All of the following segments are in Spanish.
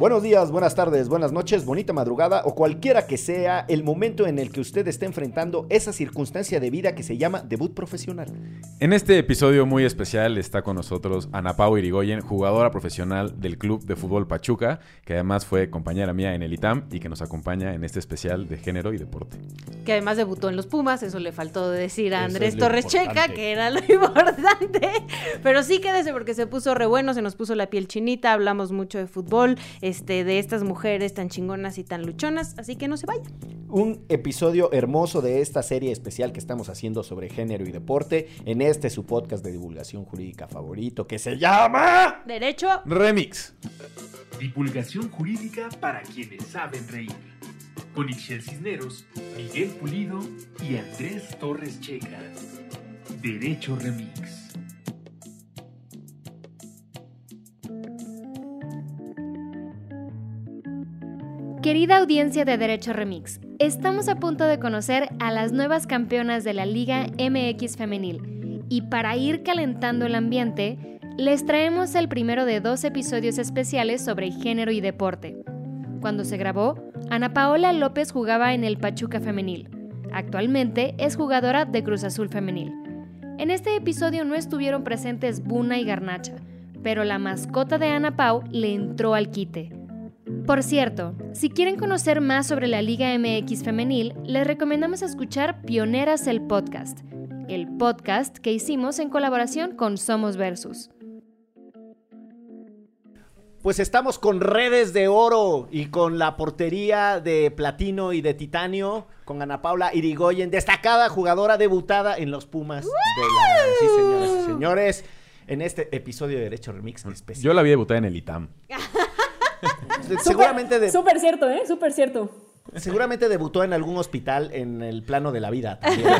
Buenos días, buenas tardes, buenas noches, bonita madrugada o cualquiera que sea el momento en el que usted esté enfrentando esa circunstancia de vida que se llama debut profesional. En este episodio muy especial está con nosotros Ana Pau Irigoyen, jugadora profesional del Club de Fútbol Pachuca, que además fue compañera mía en el ITAM y que nos acompaña en este especial de género y deporte. Que además debutó en los Pumas, eso le faltó decir a Andrés es Torres Checa, que era lo importante. Pero sí quédese porque se puso re bueno, se nos puso la piel chinita, hablamos mucho de fútbol, este, de estas mujeres tan chingonas y tan luchonas, así que no se vayan. Un episodio hermoso de esta serie especial que estamos haciendo sobre género y deporte en este su podcast de divulgación jurídica favorito que se llama... Derecho, Remix. Divulgación jurídica para quienes saben reír. Con Ixel Cisneros, Miguel Pulido y Andrés Torres Checa. Derecho Remix. Querida audiencia de Derecho Remix, estamos a punto de conocer a las nuevas campeonas de la Liga MX Femenil y para ir calentando el ambiente, les traemos el primero de dos episodios especiales sobre género y deporte. Cuando se grabó, Ana Paola López jugaba en el Pachuca Femenil. Actualmente es jugadora de Cruz Azul Femenil. En este episodio no estuvieron presentes Buna y Garnacha, pero la mascota de Ana Pau le entró al quite. Por cierto, si quieren conocer más sobre la Liga MX femenil, les recomendamos escuchar Pioneras el Podcast, el podcast que hicimos en colaboración con Somos Versus. Pues estamos con redes de oro y con la portería de platino y de titanio, con Ana Paula Irigoyen, destacada jugadora debutada en los Pumas de la... Sí, señoras y señores, en este episodio de Derecho Remix especial. Yo la vi debutar en el ITAM. seguramente, de- Súper cierto, ¿eh? Súper cierto. seguramente debutó en algún hospital en el plano de la vida también, ¿no?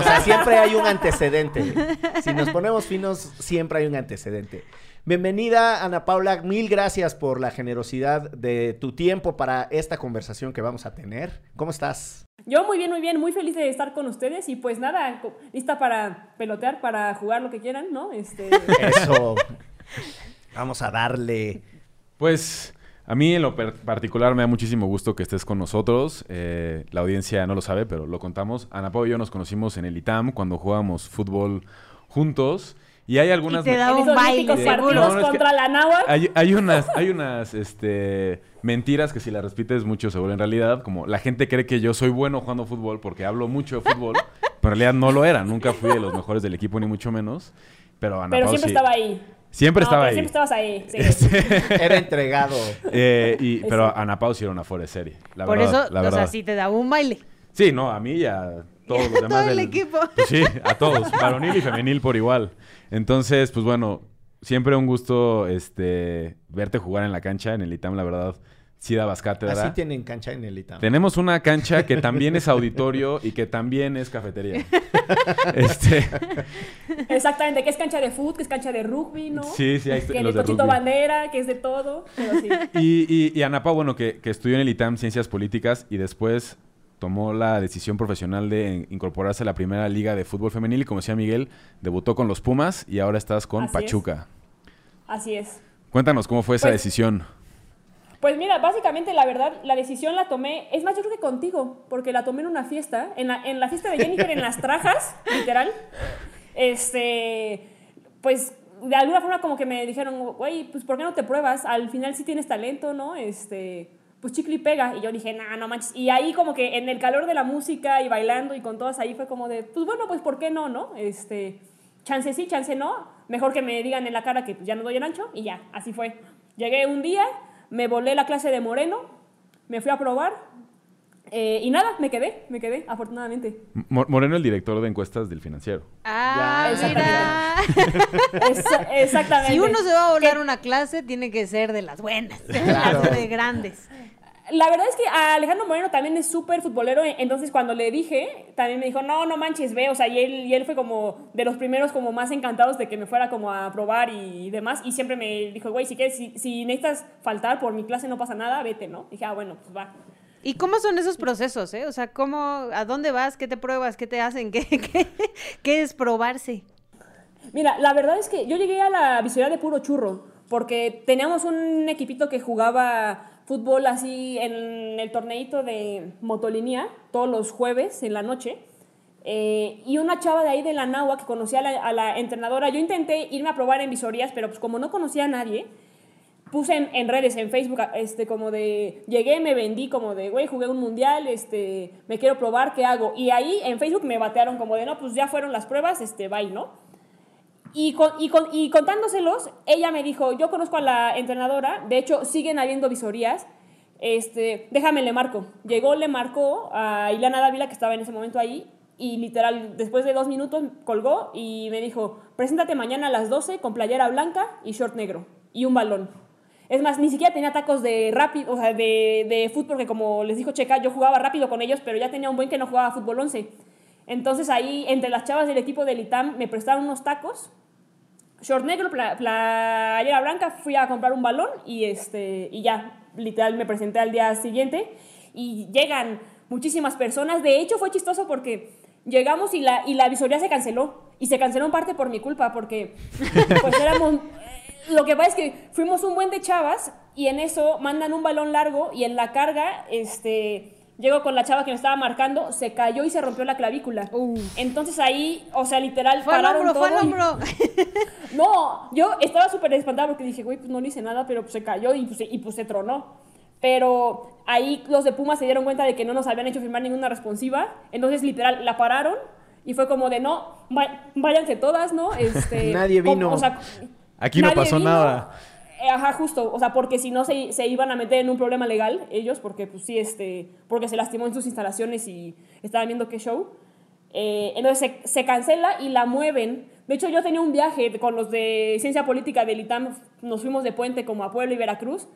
O sea, siempre hay un antecedente. Si nos ponemos finos, siempre hay un antecedente. Bienvenida, Ana Paula. Mil gracias por la generosidad de tu tiempo para esta conversación que vamos a tener. ¿Cómo estás? Yo muy bien, muy bien, muy feliz de estar con ustedes y pues nada, lista para pelotear, para jugar lo que quieran, ¿no? Este, Eso. Vamos a darle. Pues a mí en lo particular me da muchísimo gusto que estés con nosotros. Eh, la audiencia no lo sabe, pero lo contamos. Ana Pau y yo nos conocimos en el ITAM cuando jugábamos fútbol juntos. Y hay algunas... Y te da un baile, partidos No, no, es que- contra la náhuatl. Hay, hay unas, hay unas este, mentiras que si las repites mucho se vuelven realidad. Como la gente cree que yo soy bueno jugando fútbol porque hablo mucho de fútbol. pero en realidad no lo era. Nunca fui de los mejores del equipo, ni mucho menos. Pero Ana Pero Pau siempre sí. estaba ahí. Siempre No, estaba ahí. Siempre estabas ahí. sí. Este, Era entregado. eh, y, pero. Ana Pau sí era una fuera de serie. La por verdad, eso, la o sea, sí te da un baile. Sí, no, a mí y a todos los demás. Todo el del- equipo. Pues sí, a todos, varonil y femenil por igual. Entonces, pues bueno, siempre un gusto este verte jugar en la cancha, en el ITAM, la verdad, sí dabas cátedra. Así tienen cancha en el ITAM. Tenemos una cancha que también es auditorio y que también es cafetería. Este, Exactamente, que es cancha de fútbol, que es cancha de rugby, ¿no? sí, sí, hay Que el los de rugby. Bandera, que es de todo. Pero sí. Y, y, y Ana Pau, bueno, que, que estudió en el ITAM Ciencias Políticas y después tomó la decisión profesional de incorporarse a la primera liga de fútbol femenil y como decía Miguel, debutó con los Pumas y ahora estás con Así es. Pachuca. Así es. Cuéntanos cómo fue esa Pues- decisión. Pues mira, básicamente la verdad, la decisión la tomé, es más, yo creo que contigo, porque la tomé en una fiesta, en la, en la fiesta de Jennifer en las trajas, literal. Este, pues de alguna forma como que me dijeron, güey, pues ¿por qué no te pruebas? Al final sí tienes talento, ¿no? Este, pues chicle y pega. Y yo dije, nah, no manches. Y ahí como que en el calor de la música y bailando y con todas ahí fue como de, pues bueno, pues ¿por qué no, no? Este, chance sí, chance no. Mejor que me digan en la cara que pues, ya no doy el ancho y ya, así fue. Llegué un día, me volé la clase de Moreno, me fui a probar eh, y nada, me quedé, me quedé, afortunadamente. Mo- Moreno, el director de encuestas del financiero. Ah, Ya, mira. Es- exactamente. Si uno se va a volar una clase, tiene que ser de las buenas, de las de grandes. La verdad es que a Alejandro Moreno también es súper futbolero, e- entonces cuando le dije, también me dijo, no, no manches, ve, o sea, y él, y él fue como de los primeros como más encantados de que me fuera como a probar y demás, y siempre me dijo, güey, si quieres, si, si necesitas faltar por mi clase no pasa nada, vete, ¿no? dije, ah, bueno, pues va. ¿Y cómo son esos procesos, eh? O sea, ¿cómo, a dónde vas, qué te pruebas, qué te hacen, qué, qué, qué es probarse? Mira, la verdad es que yo llegué a la visoría de puro churro, porque teníamos un equipito que jugaba fútbol así en el torneito de motolinía todos los jueves en la noche. Eh, y una chava de ahí de la Nahua que conocía a la, entrenadora, yo intenté irme a probar en visorías, pero pues como no conocía a nadie, puse en, en, redes, en Facebook, este, como de, llegué, me vendí, como de, güey, jugué un mundial, este, me quiero probar, ¿qué hago? Y ahí en Facebook me batearon como de, no, pues ya fueron las pruebas, este, bye, ¿no? Y, con, y, con, y contándoselos, ella me dijo, yo conozco a la entrenadora, de hecho, siguen habiendo visorías, este, déjame, le marco. Llegó, le marcó a Ileana Dávila, que estaba en ese momento ahí, y literal, después de dos minutos colgó y me dijo, preséntate mañana a las 12 con playera blanca y short negro y un balón. Es más, ni siquiera tenía tacos de rápido, o sea, de, de fútbol, porque como les dijo Checa, yo jugaba rápido con ellos, pero ya tenía un buen que no jugaba fútbol 11. Entonces ahí, entre las chavas del equipo del ITAM, me prestaron unos tacos, short negro, pla, playera blanca, fui a comprar un balón y, este, y ya, literal, me presenté al día siguiente y llegan muchísimas personas. De hecho, fue chistoso porque llegamos y la, y la visoría se canceló. Y se canceló en parte por mi culpa, porque pues éramos... Lo que pasa es que fuimos un buen de chavas y en eso mandan un balón largo y en la carga, este... Llego con la chava que me estaba marcando, se cayó y se rompió la clavícula. Uh. Entonces ahí, o sea, literal, Fue pararon hombro, fue todo y- hombro. no, yo estaba súper espantada porque dije, güey, pues no le hice nada, pero pues se cayó y pues, se- y pues se tronó. Pero ahí los de Puma se dieron cuenta de que no nos habían hecho firmar ninguna responsiva. Entonces, literal, la pararon y fue como de, no, váyanse todas, ¿no? Este, Nadie vino. o sea, Aquí no pasó vino. nada. Eh, Ajá, justo, o sea, porque si no se, se iban a meter en un problema legal ellos, porque pues sí, este, porque se lastimó en sus instalaciones y estaban viendo qué show. Eh, entonces se, se cancela y la mueven. De hecho, yo tenía un viaje con los de Ciencia Política del ITAM, nos fuimos de puente como a Puebla y Veracruz,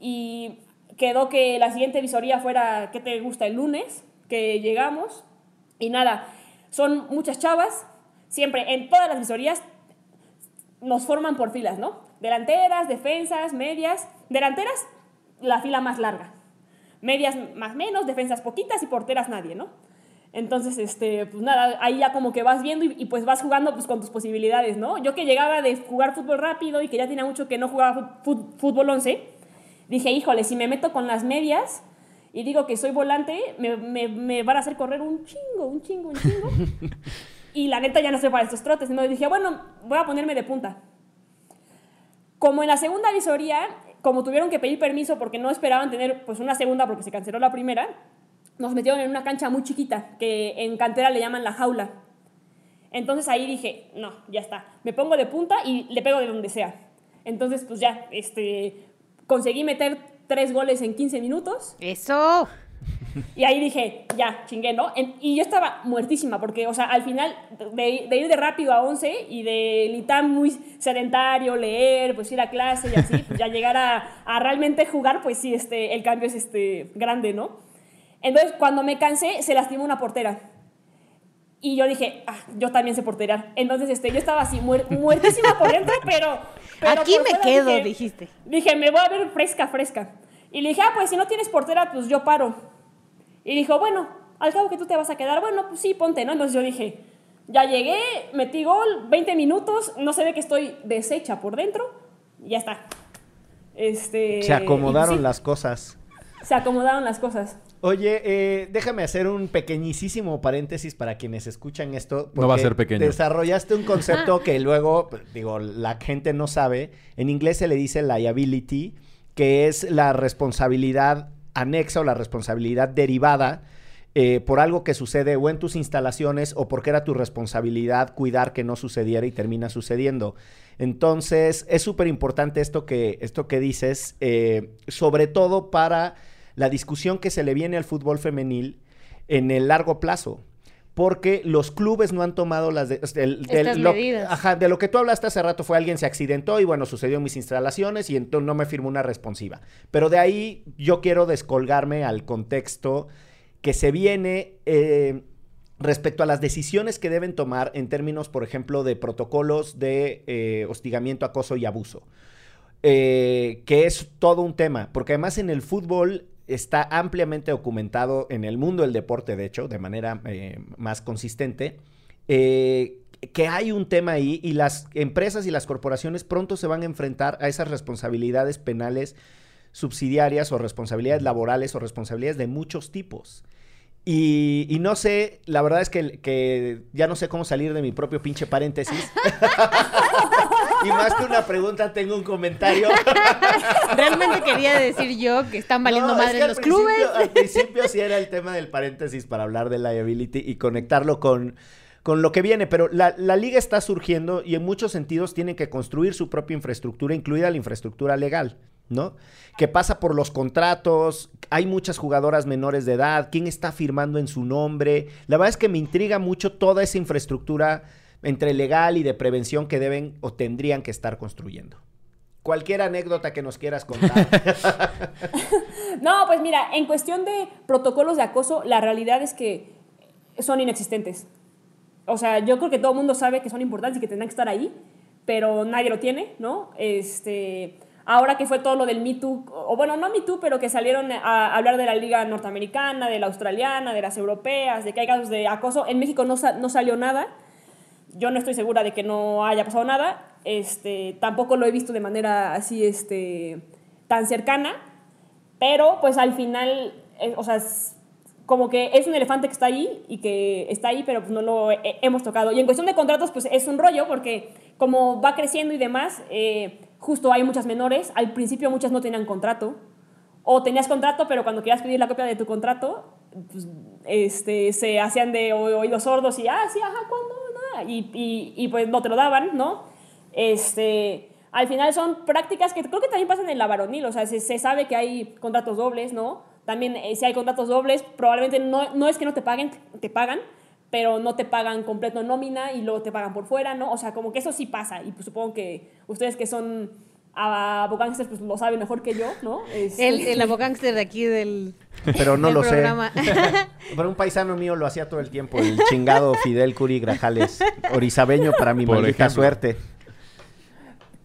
y quedó que la siguiente visoría fuera, ¿qué te gusta? El lunes, que llegamos, y nada, son muchas chavas, siempre en todas las visorías nos forman por filas, ¿no? Delanteras, defensas, medias. Delanteras, la fila más larga. Medias más menos, defensas poquitas y porteras nadie, ¿no? Entonces, este, pues nada, ahí ya como que vas viendo y, y pues vas jugando pues con tus posibilidades, ¿no? Yo que llegaba de jugar fútbol rápido y que ya tenía mucho que no jugaba fútbol 11, dije, híjole, si me meto con las medias y digo que soy volante, me, me, me van a hacer correr un chingo, un chingo, un chingo. y la neta ya no sé para estos trotes. Entonces dije, bueno, voy a ponerme de punta. Como en la segunda visoría, como tuvieron que pedir permiso porque no esperaban tener pues una segunda porque se canceló la primera, nos metieron en una cancha muy chiquita que en cantera le llaman la jaula. Entonces ahí dije, no, ya está, me pongo de punta y le pego de donde sea. Entonces pues ya, este, conseguí meter tres goles en 15 minutos Eso. Y ahí dije, ya, chingué, ¿no? En- y yo estaba muertísima, porque, o sea, al final, de, de ir de rápido a 11 y de litar muy sedentario, leer, pues ir a clase y así, pues ya llegar a, a realmente jugar, pues sí, este, el cambio es este, grande, ¿no? Entonces, cuando me cansé, se lastimó una portera. Y yo dije, ah, yo también sé porterar. Entonces, este, yo estaba así, muer- muertísima por dentro, pero... pero Aquí me quedo, dije- dijiste. Dije, me voy a ver fresca, fresca. Y le dije, ah, pues si no tienes portera, pues yo paro. Y dijo, bueno, al cabo que tú te vas a quedar, bueno, pues sí, ponte, ¿no? Entonces yo dije, ya llegué, metí gol, 20 minutos, no se ve que estoy deshecha por dentro, y ya está. Este, Se acomodaron y sí, las cosas. Se acomodaron las cosas. Oye, eh, déjame hacer un pequeñísimo paréntesis para quienes escuchan esto. No va a ser pequeño. Desarrollaste un concepto que luego, digo, la gente no sabe. En inglés se le dice liability, que es la responsabilidad anexa o la responsabilidad derivada eh, por algo que sucede o en tus instalaciones o porque era tu responsabilidad cuidar que no sucediera y termina sucediendo. Entonces, es súper importante esto que, esto que dices, eh, sobre todo para la discusión que se le viene al fútbol femenil en el largo plazo. Porque los clubes no han tomado las de, lo, medidas. ajá, de lo que tú hablaste hace rato fue alguien se accidentó y bueno, sucedió en mis instalaciones y entonces no me firmó una responsiva. Pero de ahí yo quiero descolgarme al contexto que se viene eh, respecto a las decisiones que deben tomar en términos, por ejemplo, de protocolos de eh, hostigamiento, acoso y abuso. Eh, que es todo un tema, porque además en el fútbol está ampliamente documentado en el mundo del deporte, de hecho, de manera eh, más consistente, eh, que hay un tema ahí y las empresas y las corporaciones pronto se van a enfrentar a esas responsabilidades penales subsidiarias o responsabilidades laborales o responsabilidades de muchos tipos. Y, y no sé, la verdad es que, que ya no sé cómo salir de mi propio pinche paréntesis. y más que una pregunta, tengo un comentario. Realmente quería decir yo que están valiendo No, es madre que los clubes. Al principio sí era el tema del paréntesis para hablar de liability y conectarlo con, con lo que viene, pero la, la liga está surgiendo y en muchos sentidos tiene que construir su propia infraestructura, incluida la infraestructura legal, ¿no? Que pasa por los contratos, hay muchas jugadoras menores de edad, quién está firmando en su nombre. La verdad es que me intriga mucho toda esa infraestructura entre legal y de prevención que deben o tendrían que estar construyendo. Cualquier anécdota que nos quieras contar. No, pues mira, en cuestión de protocolos de acoso, la realidad es que son inexistentes. O sea, yo creo que todo el mundo sabe que son importantes y que tendrán que estar ahí, pero nadie lo tiene, ¿no? Este, ahora que fue todo lo del Me Too, o bueno, no Me Too, pero que salieron a hablar de la liga norteamericana, de la australiana, de las europeas, de que hay casos de acoso, en México no, no salió nada. Yo no estoy segura de que no haya pasado nada. Este, tampoco lo he visto de manera así, este, tan cercana. Pero, pues al final, eh, o sea, es como que es un elefante que está ahí y que está ahí, pero pues no lo he- hemos tocado. Y en cuestión de contratos, pues es un rollo porque como va creciendo y demás, eh, justo hay muchas menores. Al principio muchas no tenían contrato. O tenías contrato, pero cuando querías pedir la copia de tu contrato, pues, este, se hacían de oídos sordos y, ah, sí, ajá, ¿cuándo? Y, y, y, pues no te lo daban, ¿no? Este, al final son prácticas que creo que también pasan en la varonil, o sea, se, se sabe que hay contratos dobles, ¿no? También eh, si hay contratos dobles, probablemente no, no es que no te paguen, te pagan, pero no te pagan completo nómina y luego te pagan por fuera, ¿no? O sea, como que eso sí pasa y pues supongo que ustedes que son abogados pues lo saben mejor que yo, ¿no? Este- El, el abogánster de aquí del, Pero no del lo programa. sé. Pero un paisano mío lo hacía todo el tiempo, el chingado Fidel Curi Grajales, orizabeño para mi Por maldita ejemplo. suerte.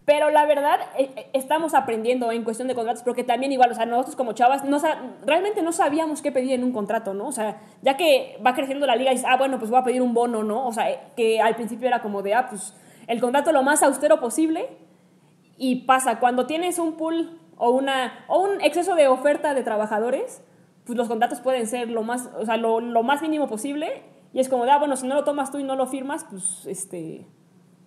Pero la verdad, eh, eh, estamos aprendiendo en cuestión de contratos, porque también igual, o sea, nosotros como chavas, no realmente no sabíamos qué pedir en un contrato, ¿no? O sea, ya que va creciendo la liga y dices, ah, bueno, pues voy a pedir un bono, ¿no? O sea, eh, que al principio era como de, ah, pues el contrato lo más austero posible y pasa, cuando tienes un pool o, una, o un exceso de oferta de trabajadores, pues los contratos pueden ser lo más, o sea, lo, lo más mínimo posible y es como de, ah, bueno, si no lo tomas tú y no lo firmas, pues, este,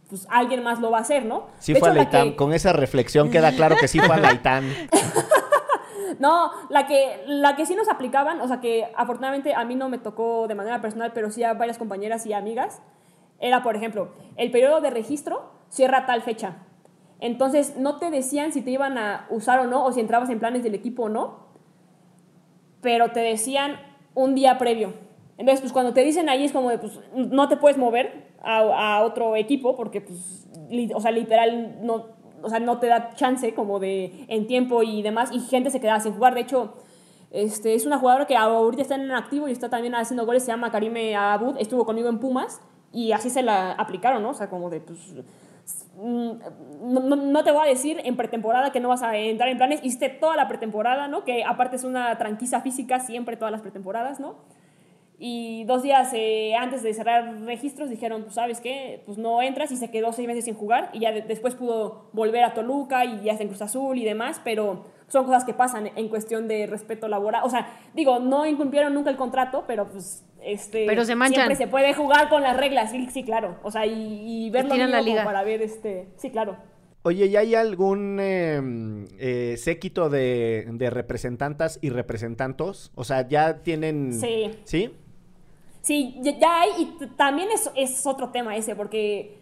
pues alguien más lo va a hacer, ¿no? Sí De fue a hecho, la la ITAM. que- Con esa reflexión queda claro que sí fue a la ITAM. No, la que, la que sí nos aplicaban, o sea que afortunadamente a mí no me tocó de manera personal, pero sí a varias compañeras y amigas, era, por ejemplo, el periodo de registro cierra tal fecha. Entonces no te decían si te iban a usar o no, o si entrabas en planes del equipo o no, pero te decían un día previo. Entonces, pues cuando te dicen ahí es como de, pues no te puedes mover a, a otro equipo porque, pues, o sea, literal, no, o sea, no te da chance como de en tiempo y demás, y gente se quedaba sin jugar. De hecho, este, es una jugadora que ahorita está en activo y está también haciendo goles, se llama Karime Abud, estuvo conmigo en Pumas y así se la aplicaron, ¿no? O sea, como de, pues, no, no- no te voy a decir en pretemporada que no vas a entrar en planes, hiciste toda la pretemporada, ¿no? Que aparte es una tranquiza física siempre todas las pretemporadas, ¿no? Y dos días eh, antes de cerrar registros dijeron, pues sabes qué, pues no entras y se quedó seis meses sin jugar y ya de- después pudo volver a Toluca y ya está en Cruz Azul y demás, pero son cosas que pasan en cuestión de respeto laboral. O sea, digo, no incumplieron nunca el contrato, pero pues este Pero se manchan. siempre se puede jugar con las reglas, sí, sí claro. O sea, y, y verlo Estiran la liga. para ver este, sí, claro. Oye, ¿y hay algún eh, eh, séquito de, de representantas y representantos? O sea, ya tienen... Sí. ¿Sí? Sí, ya- ya hay, y también es, es otro tema ese, porque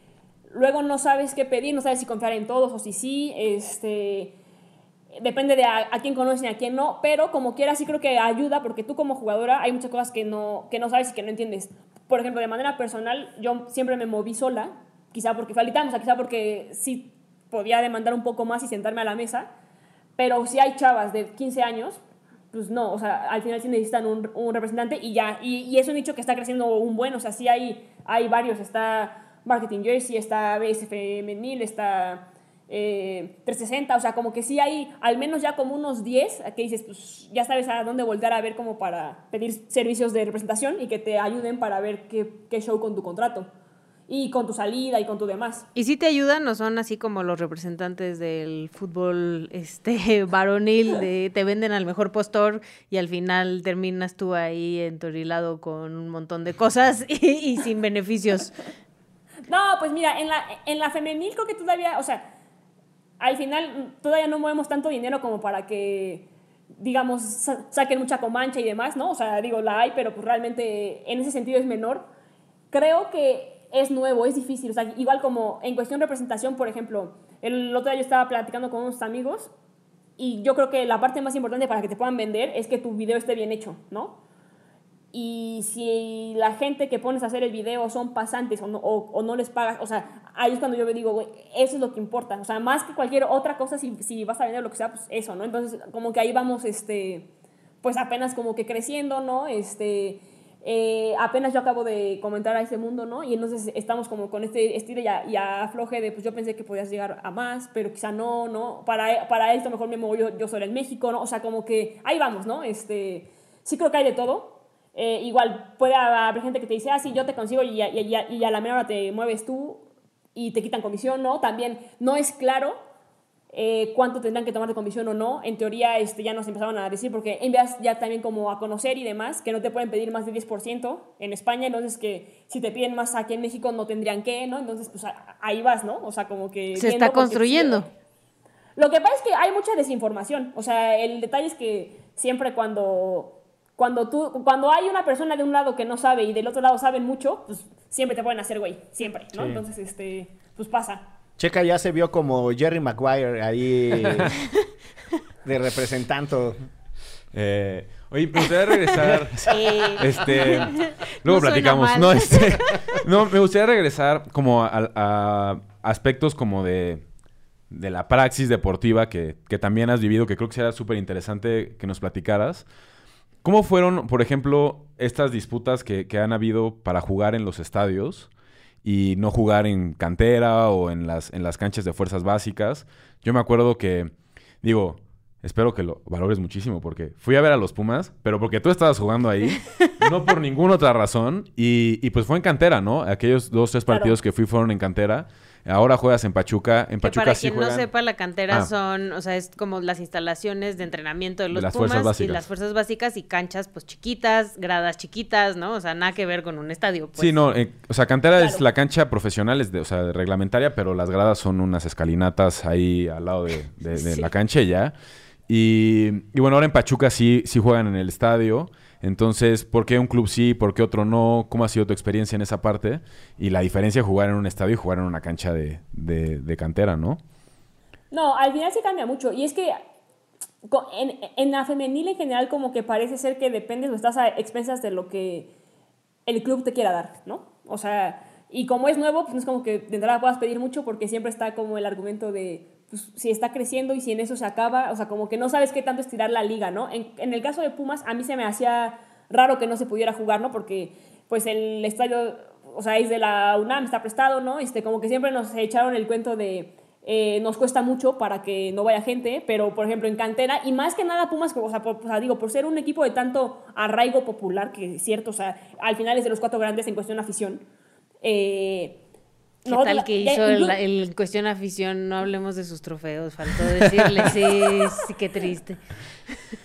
luego no sabes qué pedir, no sabes si confiar en todos o si sí, este, depende de a, a quién conocen y a quién no, pero como quiera sí creo que ayuda, porque tú como jugadora hay muchas cosas que no, que no sabes y que no entiendes. Por ejemplo, de manera personal, yo siempre me moví sola, quizá porque faltamos, o sea, quizá porque sí podía demandar un poco más y sentarme a la mesa, pero si hay chavas de 15 años, pues no, o sea, al final sí necesitan un, un representante y ya, y, y es un nicho que está creciendo un buen, o sea, sí hay, hay varios, está Marketing Jersey, está BS Femenil, está eh, 360, o sea, como que sí hay al menos ya como unos 10 que dices, pues ya sabes a dónde voltear a ver como para pedir servicios de representación y que te ayuden para ver qué, qué show con tu contrato y con tu salida y con tu demás. ¿Y si te ayudan o son así como los representantes del fútbol este varonil de te venden al mejor postor y al final terminas tú ahí entorilado con un montón de cosas y, y sin beneficios? No, pues mira, en la, en la femenil creo que todavía, o sea, al final todavía no movemos tanto dinero como para que, digamos, sa- saquen mucha comancha y demás, ¿no? O sea, digo, la hay, pero pues realmente en ese sentido es menor. Creo que es nuevo, es difícil. O sea, igual como en cuestión de representación, por ejemplo, el otro día yo estaba platicando con unos amigos y yo creo que la parte más importante para que te puedan vender es que tu video esté bien hecho, ¿no? Y si la gente que pones a hacer el video son pasantes o no, o, o no les pagas, o sea, ahí es cuando yo me digo, güey, eso es lo que importa. O sea, más que cualquier otra cosa, si, si vas a vender lo que sea, pues eso, ¿no? Entonces, como que ahí vamos, este, pues apenas como que creciendo, ¿no? Este, eh, apenas yo acabo de comentar a ese mundo, ¿no? Y entonces estamos como con este estilo y, a- y afloje de, pues yo pensé que podías llegar a más, pero quizá no, ¿no? Para, para esto mejor me muevo yo, yo sola en México, ¿no? O sea, como que ahí vamos, ¿no? Este, sí creo que hay de todo. Eh, igual puede haber gente que te dice, ah, sí, yo te consigo y, a- y, a- y a la menor hora te mueves tú y te quitan comisión, ¿no? También no es claro eh, cuánto tendrán que tomar de comisión o no. En teoría este, ya nos empezaron a decir, porque envías ya también como a conocer y demás, que no te pueden pedir más de 10% en España, entonces que si te piden más aquí en México no tendrían que, ¿no? Entonces, pues ahí vas, ¿no? O sea, como que... Se está construyendo. lo que pasa es que hay mucha desinformación. O sea, el detalle es que siempre cuando, cuando, tú, cuando hay una persona de un lado que no sabe y del otro lado saben mucho, pues siempre te pueden hacer güey. Siempre, ¿no? Sí. Entonces, este, pues pasa. Checa ya se vio como Jerry Maguire ahí de representante. Eh, oye, me gustaría regresar. Eh, Este, No luego platicamos. No, este, no, me gustaría regresar como a, a aspectos como de, de la praxis deportiva que, que también has vivido, que creo que será súper interesante que nos platicaras. ¿Cómo fueron, por ejemplo, estas disputas que, que han habido para jugar en los estadios y no jugar en cantera o en las, en las canchas de fuerzas básicas? Yo me acuerdo que, digo, espero que lo valores muchísimo porque fui a ver a los Pumas, pero porque tú estabas jugando ahí, no por ninguna otra razón. Y, y pues fue en cantera, ¿no? Aquellos dos, tres Claro. partidos que fui fueron en cantera. Ahora juegas en Pachuca. En que Pachuca para sí quien juegan... no sepa, la cantera Ah. son, o sea, es como las instalaciones de entrenamiento de los las Pumas y las fuerzas básicas y canchas pues chiquitas, gradas chiquitas, ¿no? O sea, nada que ver con un estadio. Pues. Sí, no, eh, o sea, cantera es la cancha profesional, es de, o sea, de reglamentaria, pero las gradas son unas escalinatas ahí al lado de, de- de Sí. la cancha ya. Y, y bueno, ahora en Pachuca sí, sí juegan en el estadio. Entonces, ¿por qué un club sí, por qué otro no? ¿Cómo ha sido tu experiencia en esa parte? Y la diferencia de jugar en un estadio y jugar en una cancha de, cantera, ¿no? No, al final sí cambia mucho. Y es que en la femenil en general como que parece ser que dependes o estás a expensas de lo que el club te quiera dar, ¿no? O sea, y como es nuevo, pues no es como que de entrada puedas pedir mucho porque siempre está como el argumento de pues, si está creciendo y si en eso se acaba, o sea, como que no sabes qué tanto estirar la liga, ¿no? En, en el caso de Pumas, a mí se me hacía raro que no se pudiera jugar, ¿no? Porque pues el estadio, o sea, es de la UNAM, está prestado, ¿no? Este, como que siempre nos echaron el cuento de eh, nos cuesta mucho para que no vaya gente, pero por ejemplo en cantera, y más que nada Pumas, o sea, por, o sea, digo, por ser un equipo de tanto arraigo popular, que es cierto, o sea, al final es de los cuatro grandes en cuestión de afición. Eh, ¿Qué tal que ya- hizo el, el cuestión afición? No hablemos de sus trofeos, faltó decirle, sí, sí, qué triste.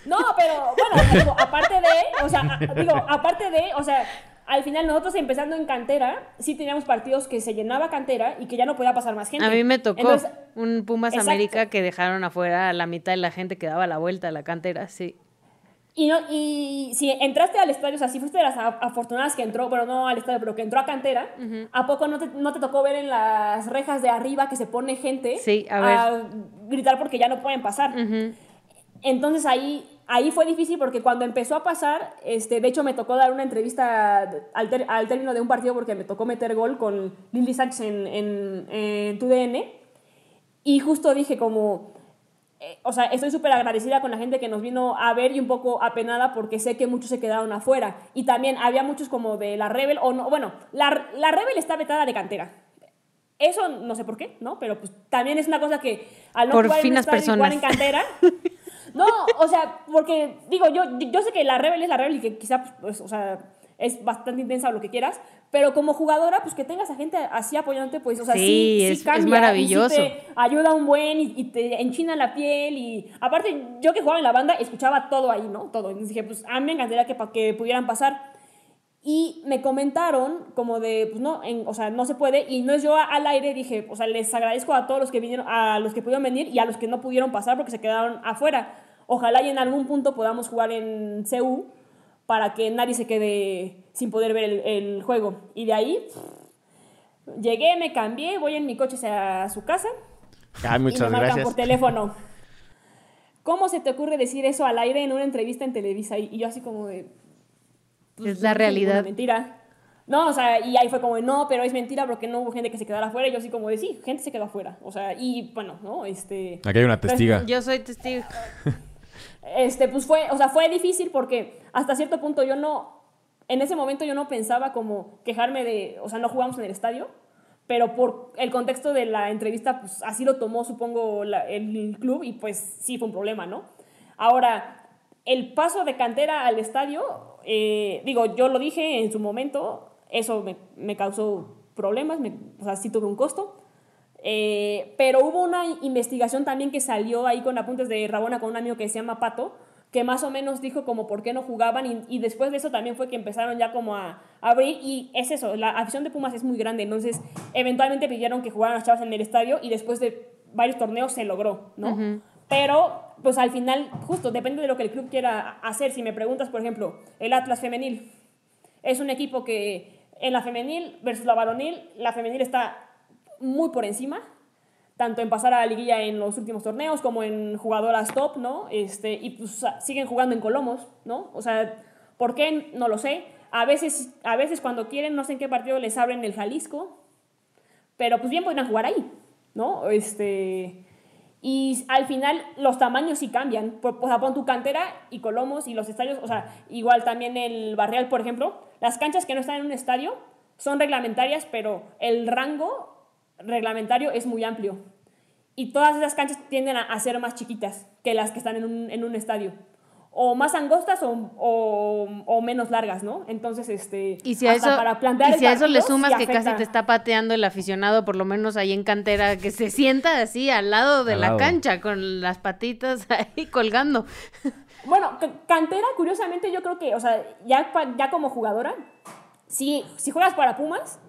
No, pero bueno, digo, aparte de, o sea, digo, aparte de, o sea, al final nosotros empezando en cantera, sí teníamos partidos que se llenaba cantera y que ya no podía pasar más gente. A mí me tocó Entonces, un Pumas Exacto. América que dejaron afuera a la mitad de la gente que daba la vuelta a la cantera, sí. Y, no, y si entraste al estadio, o sea, si fuiste de las afortunadas que entró, pero no al estadio, pero que entró a cantera, ¿a poco no te, no te tocó ver en las rejas de arriba que se pone gente Sí, a gritar porque ya no pueden pasar? Entonces ahí, ahí fue difícil porque cuando empezó a pasar, este, de hecho me tocó dar una entrevista al, ter- al término de un partido porque me tocó meter gol con Lili Sánchez en, en, en TUDN y justo dije como, eh, o sea, estoy súper agradecida con la gente que nos vino a ver y un poco apenada porque sé que muchos se quedaron afuera. Y también había muchos como de la Rebel, o no, bueno, la, la Rebel está vetada de cantera. Eso no sé por qué, ¿no? Pero pues también es una cosa que al no Por jugar finas jugar en personas. cantera. no, o sea, porque digo, yo, yo sé que la Rebel es la Rebel y que quizá, pues, o sea, es bastante intensa o lo que quieras, pero como jugadora, pues que tengas a gente así apoyándote, pues, o sea, sí, Sí, sí, es- es cambia, y sí maravilloso. te ayuda un buen y, y te enchina la piel y aparte yo que jugaba en la banda escuchaba todo ahí, ¿no? Todo. Entonces dije, pues a mí me encantaría que, que pudieran pasar. Y me comentaron como de, pues no, en- o sea, no se puede. Y no es yo al aire, dije, o sea, les agradezco a todos los que vinieron, a los que pudieron venir y a los que no pudieron pasar porque se quedaron afuera. Ojalá y en algún punto podamos jugar en CU para que nadie se quede sin poder ver el, el juego. Y de ahí llegué, me cambié, voy en mi coche hacia su casa Ay, y me muchas marcan gracias. por teléfono. ¿Cómo se te ocurre decir eso al aire en una entrevista en Televisa? Y yo así como de... pues, Es la no, realidad. mentira. No, o sea, y ahí fue como, de, no, pero es mentira porque no hubo gente que se quedara afuera. Y yo así como de, sí, gente se quedó afuera. O sea, y bueno, ¿no? Este... Aquí hay una testiga. Yo soy testigo. Este, pues fue, o sea, fue difícil porque hasta cierto punto yo no, en ese momento yo no pensaba como quejarme de, o sea, no jugamos en el estadio, pero por el contexto de la entrevista, pues así lo tomó, supongo, el club y pues sí fue un problema, ¿no? Ahora, el paso de cantera al estadio, eh, digo, yo lo dije en su momento, eso me, me causó problemas, me- o sea, sí tuve un costo. Eh, pero hubo una investigación también que salió ahí con apuntes de Rabona con un amigo que se llama Pato, que más o menos dijo como por qué no jugaban y, y después de eso también fue que empezaron ya como a, abrir y es eso, la afición de Pumas es muy grande, entonces eventualmente pidieron que jugaran las chavas en el estadio y después de varios torneos se logró, ¿no? Pero pues al final, justo, depende de lo que el club quiera hacer. Si me preguntas, por ejemplo, el Atlas femenil es un equipo que en la femenil versus la varonil, la femenil está muy por encima, tanto en pasar a la liguilla en los últimos torneos como en jugadoras top, ¿no? Este, y pues siguen jugando en Colomos, ¿no? O sea, ¿por qué? No lo sé. A veces, a veces cuando quieren, no sé en qué partido les abren el Jalisco, pero pues bien podrían jugar ahí, ¿no? Este, y al final los tamaños sí cambian. O sea, pon tu cantera y Colomos y los estadios, o sea, igual también el Barreal, por ejemplo, las canchas que no están en un estadio son reglamentarias, pero el rango reglamentario es muy amplio. Y todas esas canchas tienden a, ser más chiquitas que las que están en un, en un estadio. O más angostas o, o, o menos largas, ¿no? Entonces, este... Y si a eso, para plantear y si a eso le sumas que casi te está pateando el aficionado, por lo menos ahí en cantera, que se sienta así al lado de Al la lado. cancha, con las patitas ahí colgando. Bueno, ca- cantera, curiosamente, yo creo que, o sea, ya, ya como jugadora, si, si juegas para Pumas,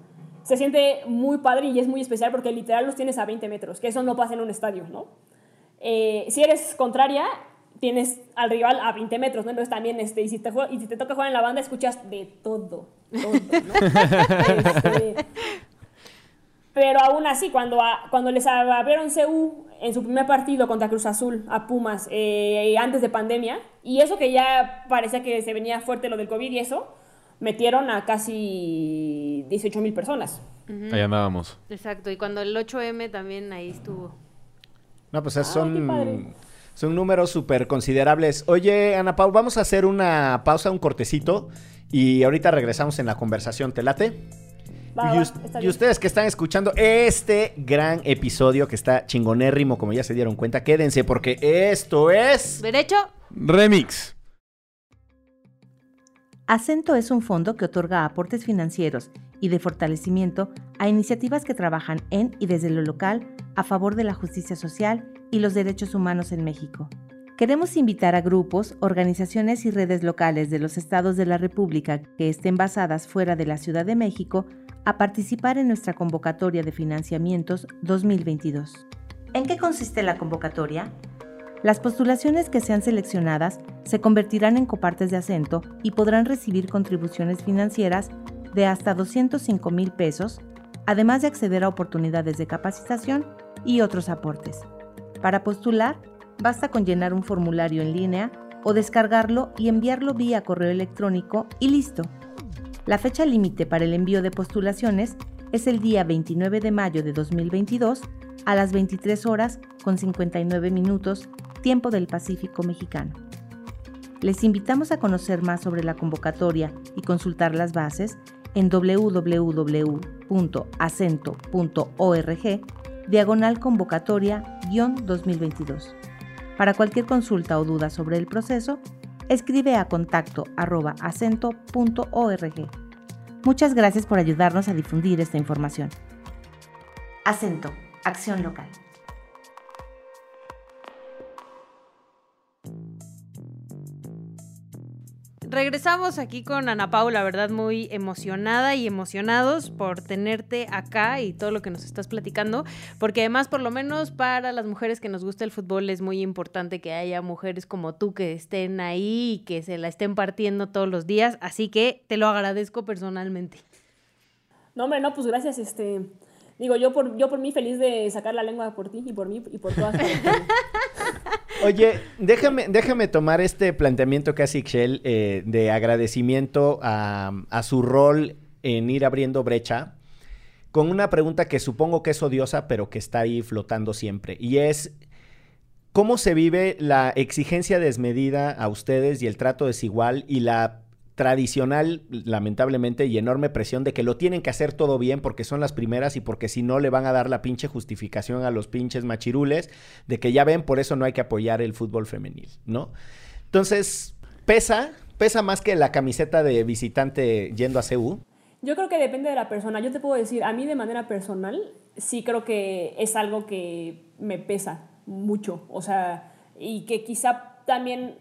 se siente muy padre y es muy especial porque literal los tienes a 20 metros, que eso no pasa en un estadio, ¿no? Eh, si eres contraria, tienes al rival a 20 metros, ¿no? Entonces también, este, y si te, toca jugar en la banda, escuchas de todo, todo, ¿no? Este, pero aún así, cuando, cuando les abrieron CU en su primer partido contra Cruz Azul a Pumas eh, antes de pandemia, y eso que ya parecía que se venía fuerte lo del COVID y eso, metieron a casi 18 mil personas. Ahí andábamos. Exacto, y cuando el 8M también ahí estuvo. No, pues Ay, son, son números súper considerables. Oye, Ana Pau, vamos a hacer una pausa, un cortecito, y ahorita regresamos en la conversación. ¿Te late? Va, y, va, ustedes que están escuchando este gran episodio que está chingonérrimo, como ya se dieron cuenta, quédense porque esto es... ¿Derecho? Remix. Acento es un fondo que otorga aportes financieros y de fortalecimiento a iniciativas que trabajan en y desde lo local a favor de la justicia social y los derechos humanos en México. Queremos invitar a grupos, organizaciones y redes locales de los estados de la República que estén basadas fuera de la Ciudad de México a participar en nuestra convocatoria de financiamientos 2022. ¿En qué consiste la convocatoria? Las postulaciones que sean seleccionadas se convertirán en copartes de acento y podrán recibir contribuciones financieras de hasta 205 mil pesos, además de acceder a oportunidades de capacitación y otros aportes. Para postular, basta con llenar un formulario en línea o descargarlo y enviarlo vía correo electrónico y listo. La fecha límite para el envío de postulaciones es el día 29 de mayo de 2022 a las 23 horas con 59 minutos, tiempo del Pacífico mexicano. Les invitamos a conocer más sobre la convocatoria y consultar las bases en www.acento.org diagonal convocatoria-2022. Para cualquier consulta o duda sobre el proceso, escribe a contacto arroba acento.org. Muchas gracias por ayudarnos a difundir esta información. Acento, acción local. Regresamos aquí con Ana Paula, la verdad muy emocionada y emocionados por tenerte acá y todo lo que nos estás platicando, porque además por lo menos para las mujeres que nos gusta el fútbol es muy importante que haya mujeres como tú que estén ahí y que se la estén partiendo todos los días, así que te lo agradezco personalmente. No, hombre, no, pues gracias, este, digo, yo por, yo por mí feliz de sacar la lengua por ti y por mí y por todas. Oye, déjame, déjame tomar este planteamiento que hace Ixchel eh, de agradecimiento a, a su rol en ir abriendo brecha con una pregunta que supongo que es odiosa, pero que está ahí flotando siempre. Y es, ¿cómo se vive la exigencia desmedida a ustedes y el trato desigual y la tradicional, lamentablemente, y enorme presión de que lo tienen que hacer todo bien porque son las primeras y porque si no le van a dar la pinche justificación a los pinches machirules de que ya ven, por eso no hay que apoyar el fútbol femenil, ¿no? Entonces, pesa, pesa más que la camiseta de visitante yendo a CU. Yo creo que depende de la persona. Yo te puedo decir, a mí de manera personal, sí creo que es algo que me pesa mucho. O sea, y que quizá también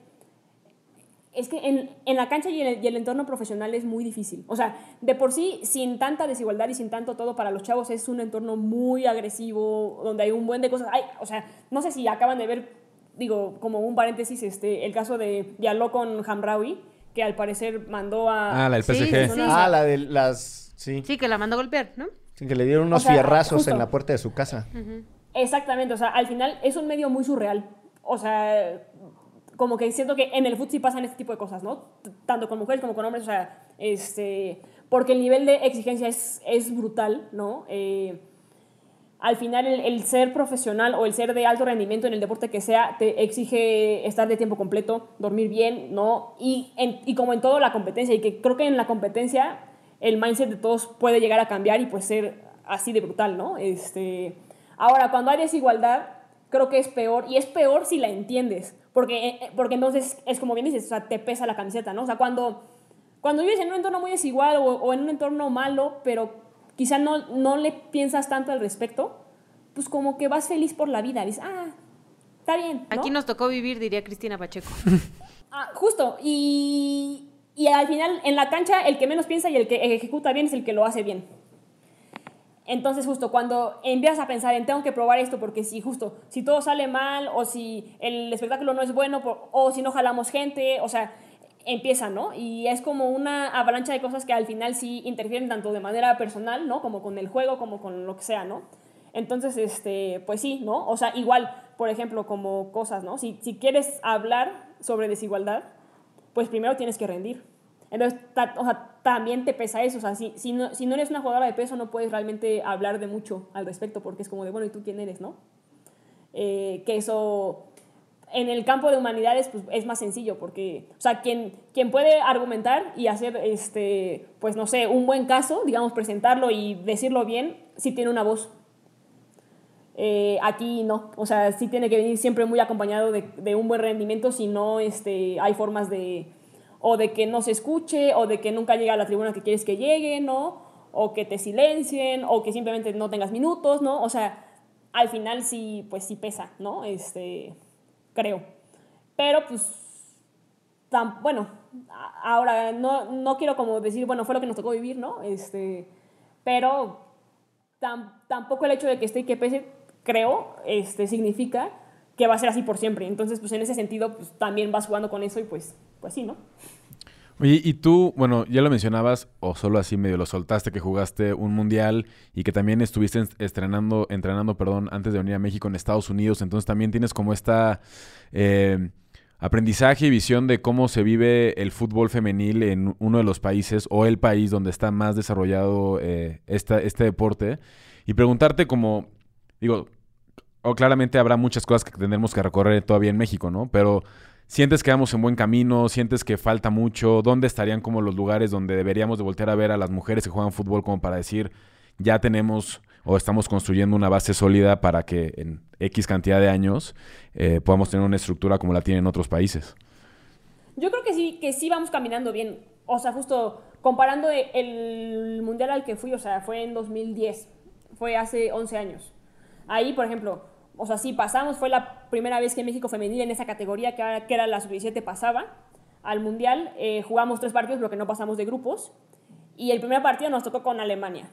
es que en, en la cancha y el, y el, entorno profesional es muy difícil. O sea, de por sí, sin tanta desigualdad y sin tanto todo para los chavos, es un entorno muy agresivo, donde hay un buen de cosas. Hay, o sea, no sé si acaban de ver, digo, como un paréntesis, este, el caso de Diallo con Hamraoui, que al parecer mandó a... Ah, la del PSG. Sí, sí, Ah, la de las... Sí. Sí, que la mandó a golpear, ¿no? Sí, que le dieron unos O sea, fierrazos justo. en la puerta de su casa. Exactamente, o sea, al final es un medio muy surreal. O sea, como que siento que en el fútbol sí pasan este tipo de cosas, ¿no? Tanto con mujeres como con hombres, o sea, este, porque el nivel de exigencia es, es brutal, ¿no? Eh, al final el, el ser profesional o el ser de alto rendimiento en el deporte que sea te exige estar de tiempo completo, dormir bien, ¿no? Y, en- y como en toda la competencia, y que creo que en la competencia el mindset de todos puede llegar a cambiar y pues ser así de brutal, ¿no? Este, ahora, cuando hay desigualdad, creo que es peor, y es peor si la entiendes, porque, eh, porque entonces es como bien dices, o sea, te pesa la camiseta, ¿no? O sea, cuando, cuando vives en un entorno muy desigual o, o en un entorno malo, pero quizá no, no le piensas tanto al respecto, pues como que vas feliz por la vida, dices, ah, está bien. ¿no? Aquí nos tocó vivir, diría Cristina Pacheco. Ah, justo, y, y al final en la cancha el que menos piensa y el que ejecuta bien es el que lo hace bien. Entonces justo cuando empiezas a pensar en tengo que probar esto porque si justo, si todo sale mal o si el espectáculo no es bueno por- o si no jalamos gente, o sea, empieza, ¿no? Y es como una avalancha de cosas que al final sí interfieren tanto de manera personal, ¿no? Como con el juego, como con lo que sea, ¿no? Entonces, este, pues sí, ¿no? O sea, igual, por ejemplo, como cosas, ¿no? Si, si quieres hablar sobre desigualdad, pues primero tienes que rendir. Entonces, ta- o sea, también te pesa eso. O sea, si, si, no, si no eres una jugadora de peso, no puedes realmente hablar de mucho al respecto, porque es como de, bueno, ¿y tú quién eres, no? Eh, que eso, en el campo de humanidades, pues es más sencillo, porque, o sea, quien, quien puede argumentar y hacer, este, pues no sé, un buen caso, digamos, presentarlo y decirlo bien, sí tiene una voz. Eh, aquí no, o sea, sí tiene que venir siempre muy acompañado de, de un buen rendimiento, si no este, hay formas de, o de que no se escuche, o de que nunca llegue a la tribuna que quieres que llegue, ¿no? O que te silencien, o que simplemente no tengas minutos, ¿no? O sea, al final sí, pues sí pesa, ¿no? Este, creo. Pero pues, tam- bueno, ahora no, no quiero como decir, bueno, fue lo que nos tocó vivir, ¿no? Este, pero tam- tampoco el hecho de que esté y que pese, creo, este, significa que va a ser así por siempre. Entonces, pues en ese sentido, pues también vas jugando con eso y pues, pues sí, ¿no? Oye, y tú, bueno, ya lo mencionabas, o solo así medio lo soltaste, que jugaste un mundial y que también estuviste en- estrenando, entrenando, perdón, antes de venir a México en Estados Unidos. Entonces también tienes como esta eh, aprendizaje y visión de cómo se vive el fútbol femenil en uno de los países o el país donde está más desarrollado eh, esta- este deporte. Y preguntarte como, digo, o claramente habrá muchas cosas que tendremos que recorrer todavía en México, ¿no? Pero ¿Sientes que vamos en buen camino? ¿Sientes que falta mucho? ¿Dónde estarían como los lugares donde deberíamos de voltear a ver a las mujeres que juegan fútbol como para decir, ya tenemos o estamos construyendo una base sólida para que en X cantidad de años eh, podamos tener una estructura como la tienen otros países? Yo creo que sí, que sí vamos caminando bien. O sea, justo comparando el mundial al que fui, o sea, fue en 2010, fue hace 11 años. Ahí, por ejemplo, o sea, sí pasamos, fue la primera vez que México femenil en esa categoría, que era, la sub-17, pasaba al mundial. Eh, jugamos tres partidos, pero que no pasamos de grupos. Y el primer partido nos tocó con Alemania.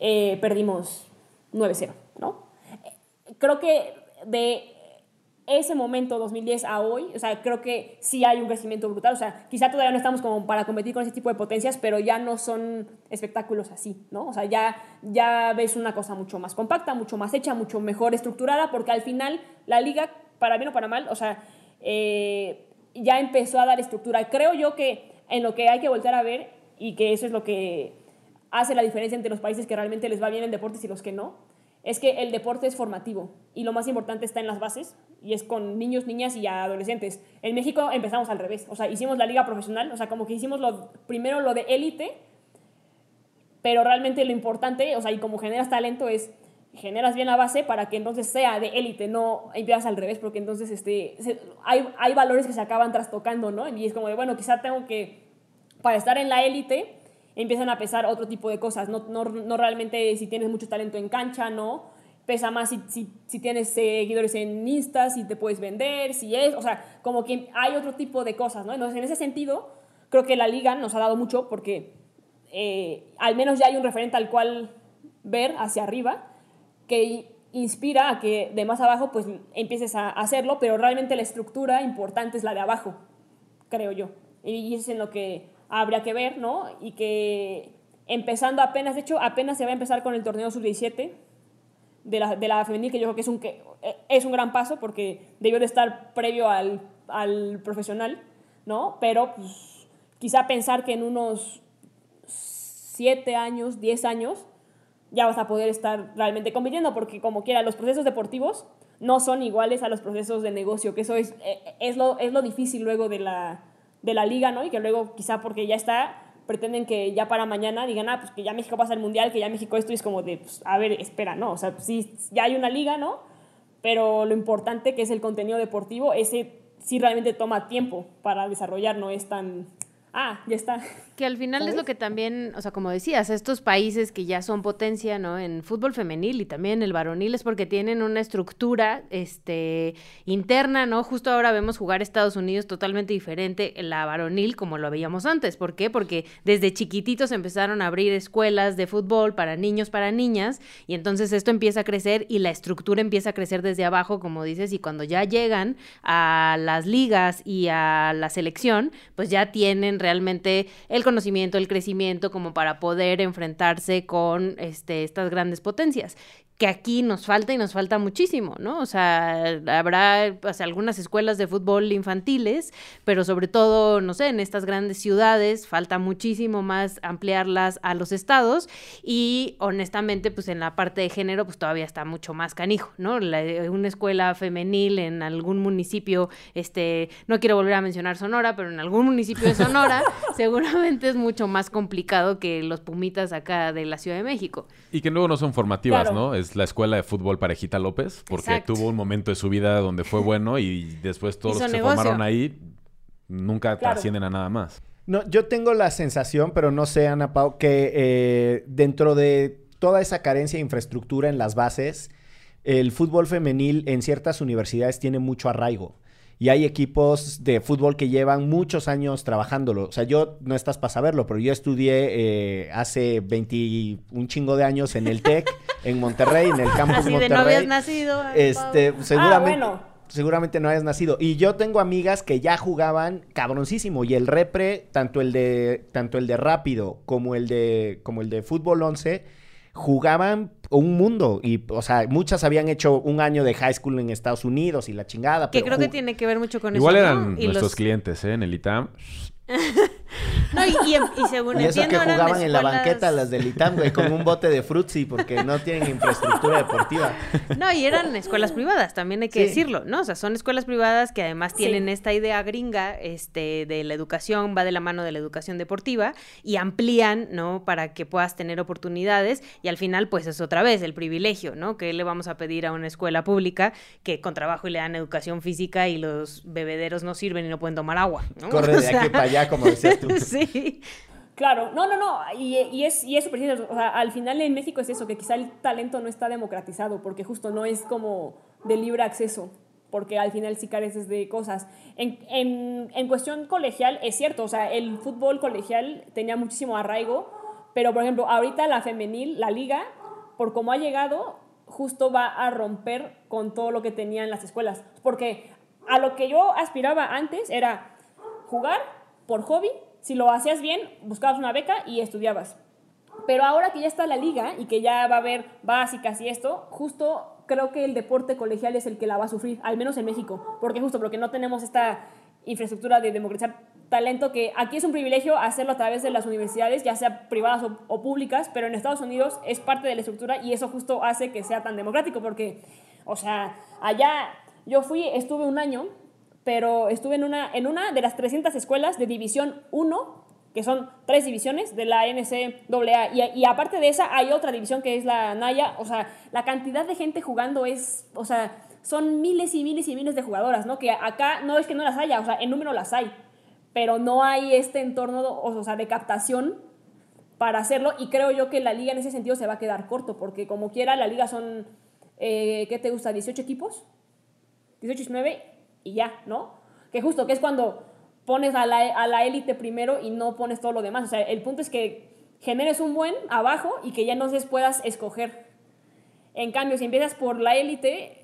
Eh, perdimos 9-0, ¿no? Eh, creo que de ese momento, 2010 a hoy, o sea, creo que sí hay un crecimiento brutal. O sea, quizá todavía no estamos como para competir con ese tipo de potencias, pero ya no son espectáculos así, ¿no? O sea, ya, ya ves una cosa mucho más compacta, mucho más hecha, mucho mejor estructurada, porque al final la liga, para bien o para mal, o sea, eh, ya empezó a dar estructura. Creo yo que en lo que hay que volver a ver, y que eso es lo que hace la diferencia entre los países que realmente les va bien en deportes y los que no, es que el deporte es formativo y lo más importante está en las bases y es con niños, niñas y adolescentes. En México empezamos al revés, o sea, hicimos la liga profesional, o sea, como que hicimos lo, primero lo de élite, pero realmente lo importante, o sea, y como generas talento es generas bien la base para que entonces sea de élite, no empiezas al revés, porque entonces este, hay, hay valores que se acaban trastocando, ¿no? Y es como de, bueno, quizá tengo que, para estar en la élite, empiezan a pesar otro tipo de cosas, no, no, no realmente si tienes mucho talento en cancha, ¿no? Pesa más si, si, si, tienes seguidores en Insta, si te puedes vender, si es, o sea, como que hay otro tipo de cosas, ¿no? Entonces, en ese sentido, creo que la liga nos ha dado mucho porque eh, al menos ya hay un referente al cual ver hacia arriba que inspira a que de más abajo pues empieces a hacerlo, pero realmente la estructura importante es la de abajo, creo yo. Y es en lo que habría que ver, ¿no? Y que empezando apenas, de hecho, apenas se va a empezar con el torneo sub-17 de la, de la femenil, que yo creo que es un, que es un gran paso porque debió de estar previo al, al profesional, ¿no? Pero pues, quizá pensar que en unos 7 años, 10 años, ya vas a poder estar realmente compitiendo, porque como quiera, los procesos deportivos no son iguales a los procesos de negocio, que eso es, es, lo, es lo difícil luego de la, de la liga, ¿no? Y que luego quizá porque ya está, pretenden que ya para mañana digan, ah, pues que ya México pasa al Mundial, que ya México esto y es como de, pues, a ver, espera, ¿no? O sea, sí, ya hay una liga, ¿no? Pero lo importante que es el contenido deportivo, ese sí realmente toma tiempo para desarrollar, no es tan ah, ya está. Que al final es lo que también, o sea, como decías, estos países que ya son potencia, ¿no? En fútbol femenil y también el varonil es porque tienen una estructura este, interna, ¿no? Justo ahora vemos jugar Estados Unidos totalmente diferente en la varonil como lo veíamos antes. ¿Por qué? Porque desde chiquititos empezaron a abrir escuelas de fútbol para niños, para niñas, y entonces esto empieza a crecer y la estructura empieza a crecer desde abajo, como dices, y cuando ya llegan a las ligas y a la selección, pues ya tienen realmente el conocimiento, el crecimiento como para poder enfrentarse con este, estas grandes potencias que aquí nos falta y nos falta muchísimo, ¿no? O sea, habrá pues, algunas escuelas de fútbol infantiles, pero sobre todo, no sé, en estas grandes ciudades falta muchísimo más ampliarlas a los estados y honestamente, pues en la parte de género, pues todavía está mucho más canijo, ¿no? una escuela femenil en algún municipio, este, no quiero volver a mencionar Sonora, pero en algún municipio de Sonora, seguramente es mucho más complicado que los pumitas acá de la Ciudad de México. Y que luego no son formativas, ¿no? La escuela de fútbol Parejita López, porque tuvo un momento de su vida donde fue bueno y después todos los que se formaron ahí nunca trascienden a nada más. No, yo tengo la sensación, pero no sé, Ana Pau, que eh, dentro de toda esa carencia de infraestructura en las bases, el fútbol femenil en ciertas universidades tiene mucho arraigo. Y hay equipos de fútbol que llevan muchos años trabajándolo. O sea, yo no estás para saberlo, pero yo estudié eh, hace 20, un chingo de años en el TEC, en Monterrey, en el campus Así Monterrey. de no habías nacido. Este, seguramente. Ah, bueno. Seguramente no hayas nacido. Y yo tengo amigas que ya jugaban cabroncísimo. Y el repre, tanto el de, tanto el de rápido como el de, como el de fútbol 11, jugaban un mundo y, o sea, muchas habían hecho un año de high school en Estados Unidos y la chingada. Que pero creo que tiene que ver mucho con Igual eso. eran ¿no? Y nuestros los- clientes, ¿eh? En el ITAM. No, y, y, y según Y eso que entiendo, jugaban en la banqueta las del ITAM, güey, con un bote de frutzi porque no tienen infraestructura deportiva. No, y eran escuelas privadas, también hay que Sí. decirlo, ¿no? O sea, son escuelas privadas que además Sí. tienen esta idea gringa este, de la educación, va de la mano de la educación deportiva y amplían, ¿no? Para que puedas tener oportunidades y al final, pues es otra vez el privilegio, ¿no? Que le vamos a pedir a una escuela pública que con trabajo y le dan educación física y los bebederos no sirven y no pueden tomar agua, ¿no? Corre O de sea, aquí para allá, como decías. sí. Claro, no, no, no, y, y es y es súper cierto. O sea, al final en México es eso, que quizá el talento no está democratizado, porque justo no es como de libre acceso, porque al final sí careces de cosas. En, en, en cuestión colegial es cierto, o sea, el fútbol colegial tenía muchísimo arraigo, pero por ejemplo, ahorita la femenil, la liga, por cómo ha llegado, justo va a romper con todo lo que tenían las escuelas, porque a lo que yo aspiraba antes era jugar por hobby, si lo hacías bien, buscabas una beca y estudiabas. Pero ahora que ya está la liga y que ya va a haber básicas y esto, justo creo que el deporte colegial es el que la va a sufrir, al menos en México, porque justo porque no tenemos esta infraestructura de democratizar talento que aquí es un privilegio hacerlo a través de las universidades, ya sea privadas o, o públicas, pero en Estados Unidos es parte de la estructura y eso justo hace que sea tan democrático, porque, o sea, allá yo fui, estuve un año pero estuve en una, en una de las 300 escuelas de División 1, que son tres divisiones de la NCAA, y, y aparte de esa hay otra división que es la Naya, o sea, la cantidad de gente jugando es, o sea, son miles y miles y miles de jugadoras, ¿no? Que acá no es que no las haya, o sea, en número las hay, pero no hay este entorno, o sea, de captación para hacerlo, y creo yo que la liga en ese sentido se va a quedar corto, porque como quiera, la liga son, eh, ¿qué te gusta? ¿18 equipos? 18, 19 y ya, ¿no? Que justo, que es cuando pones a la, a la élite primero y no pones todo lo demás. O sea, el punto es que generes un buen abajo y que ya se puedas escoger. En cambio, si empiezas por la élite,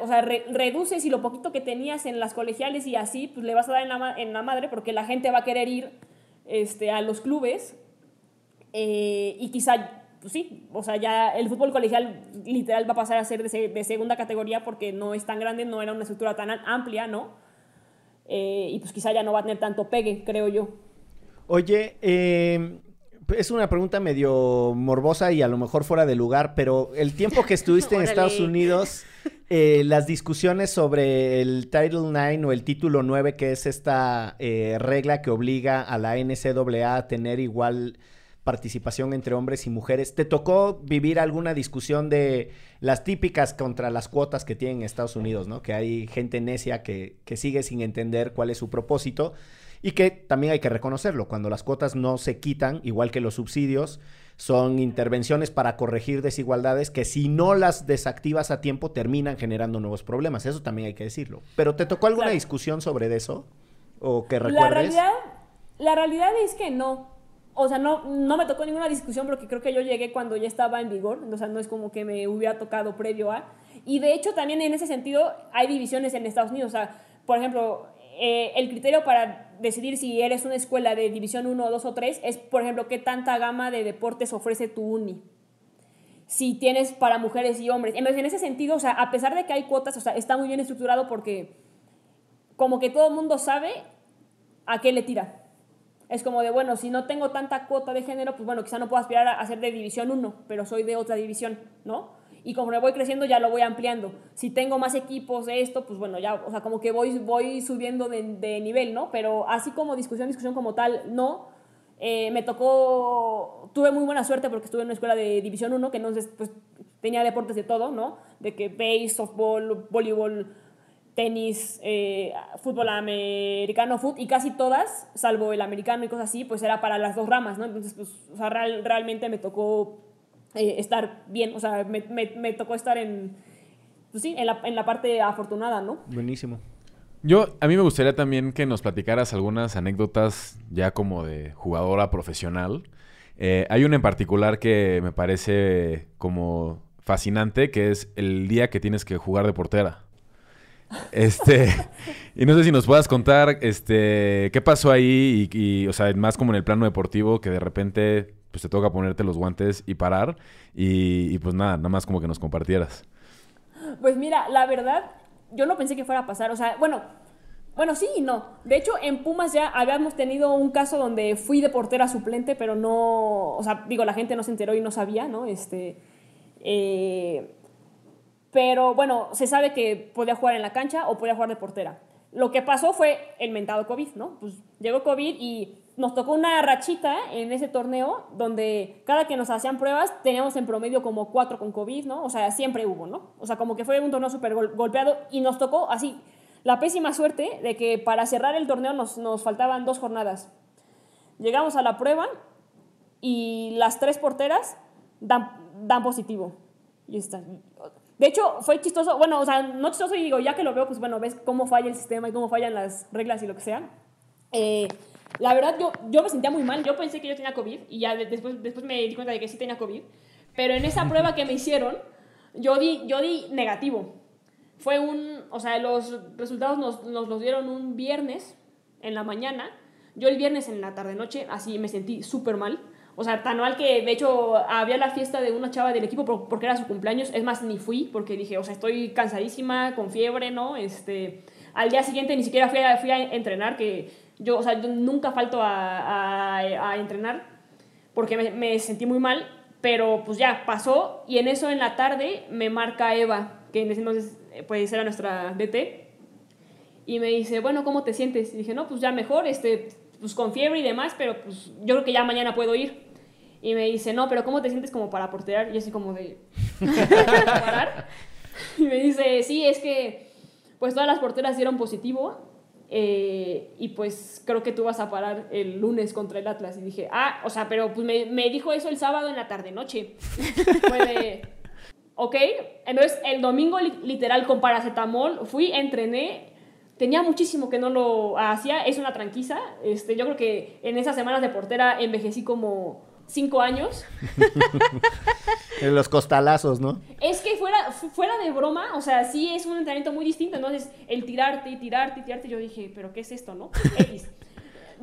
o sea, re- reduces y lo poquito que tenías en las colegiales y así, pues le vas a dar en la, en la madre porque la gente va a querer ir este, a los clubes eh, y quizá, pues sí, o sea, ya el fútbol colegial literal va a pasar a ser de, se- de segunda categoría porque no es tan grande, no era una estructura tan amplia, ¿no? Eh, y pues quizá ya no va a tener tanto pegue, creo yo. Oye, eh, es una pregunta medio morbosa y a lo mejor fuera de lugar, pero el tiempo que estuviste en. Estados Unidos, eh, las discusiones sobre el Title IX o el Título 9, que es esta eh, regla que obliga a la NCAA a tener igual participación entre hombres y mujeres. ¿Te tocó vivir alguna discusión de las típicas contra las cuotas que tienen en Estados Unidos, ¿no? Que hay gente necia que, que sigue sin entender cuál es su propósito y que también hay que reconocerlo. Cuando las cuotas no se quitan, igual que los subsidios, son intervenciones para corregir desigualdades que si no las desactivas a tiempo terminan generando nuevos problemas. Eso también hay que decirlo. ¿Pero te tocó alguna Claro. discusión sobre eso? ¿O que La recuerdes? realidad, la realidad es que no. O sea, no, no me tocó ninguna discusión porque creo que yo llegué cuando ya estaba en vigor. O sea, no es como que me hubiera tocado previo a. Y de hecho, también en ese sentido hay divisiones en Estados Unidos. O sea, por ejemplo, eh, el criterio para decidir si eres una escuela de división 1, 2 o 3 es, por ejemplo, qué tanta gama de deportes ofrece tu uni si tienes para mujeres y hombres. Entonces, en ese sentido, o sea, a pesar de que hay cuotas, o sea, está muy bien estructurado porque como que todo el mundo sabe a qué le tira. Es como de, bueno, si no tengo tanta cuota de género, pues bueno, quizá no puedo aspirar a, ser de división 1, pero soy de otra división, ¿no? Y como voy creciendo, ya lo voy ampliando. Si tengo más equipos de esto, pues bueno, ya, o sea, como que voy, voy subiendo de, de nivel, ¿no? Pero así como discusión, discusión como tal, no. Eh, me tocó, tuve muy buena suerte porque estuve en una escuela de División 1, que entonces pues tenía deportes de todo, ¿no? De que base, softball, voleibol, tenis, eh, fútbol americano, foot, y casi todas, salvo el americano y cosas así, pues era para las dos ramas, ¿no? Entonces, pues, o sea, real- realmente me tocó eh, estar bien, o sea, me, me- me tocó estar en, pues sí, en la, en la parte afortunada, ¿no? Buenísimo. Yo, a mí me gustaría también que nos platicaras algunas anécdotas ya como de jugadora profesional. Eh, hay una en particular que me parece como fascinante, que es el día que tienes que jugar de portera. Este, y no sé si nos puedas contar, este, qué pasó ahí y, o sea, más como en el plano deportivo, que de repente, pues te toca ponerte los guantes y parar y, y pues nada, nada más como que nos compartieras. Pues mira, la verdad, yo no pensé que fuera a pasar. O sea, bueno, Bueno, sí y no. De hecho, en Pumas ya habíamos tenido un caso donde fui de portera suplente, pero no, o sea, digo, la gente no se enteró y no sabía, ¿no? Este, eh, pero bueno, se sabe que podía jugar en la cancha o podía jugar de portera. Lo que pasó fue el mentado COVID, ¿no? Pues llegó COVID y nos tocó una rachita en ese torneo donde cada que nos hacían pruebas teníamos en promedio como cuatro con COVID, ¿no? O sea, siempre hubo, ¿no? O sea, como que fue un torneo súper golpeado y nos tocó así la pésima suerte de que para cerrar el torneo nos, nos faltaban dos jornadas. Llegamos a la prueba y las tres porteras dan, dan positivo. Y está. De hecho, fue chistoso, bueno, o sea, no chistoso y digo, ya que lo veo, pues bueno, ves cómo falla el sistema y cómo fallan las reglas y lo que sea. Eh, la verdad, yo, yo me sentía muy mal, yo pensé que yo tenía COVID y ya después, después me di cuenta de que sí tenía COVID, pero en esa prueba que me hicieron, yo di, yo di negativo. Fue un, o sea, los resultados nos, nos los dieron un viernes en la mañana. Yo el viernes en la tarde-noche, así me sentí súper mal. O sea, tan mal que de hecho había la fiesta de una chava del equipo porque era su cumpleaños. Es más, ni fui porque dije, o sea, estoy cansadísima, con fiebre, ¿no? Este, al día siguiente ni siquiera fui a, fui a entrenar, que yo, o sea, yo nunca falto a, a, entrenar porque me, sentí muy mal. Pero pues ya pasó y en eso en la tarde me marca Eva, que en ese entonces pues era nuestra DT. Y me dice, bueno, ¿cómo te sientes? Y dije, no, pues ya mejor, este, pues con fiebre y demás, pero pues yo creo que ya mañana puedo ir. Y me dice, no, pero ¿cómo te sientes como para portear? Y así como de... ¿Parar? Y me dice, sí, es que pues todas las porteras dieron positivo eh, y pues creo que tú vas a parar el lunes contra el Atlas. Y dije, ah, o sea, pero pues me, me dijo eso el sábado en la tarde-noche. Fue de, ok, entonces el domingo literal con paracetamol fui, entrené, tenía muchísimo que no lo hacía, es una tranquiza, este, yo creo que en esas semanas de portera envejecí como cinco años. en los costalazos, ¿no? Es que fuera, fuera de broma, o sea, sí es un entrenamiento muy distinto, entonces el tirarte y tirarte y tirarte, yo dije, pero ¿qué es esto, no? X.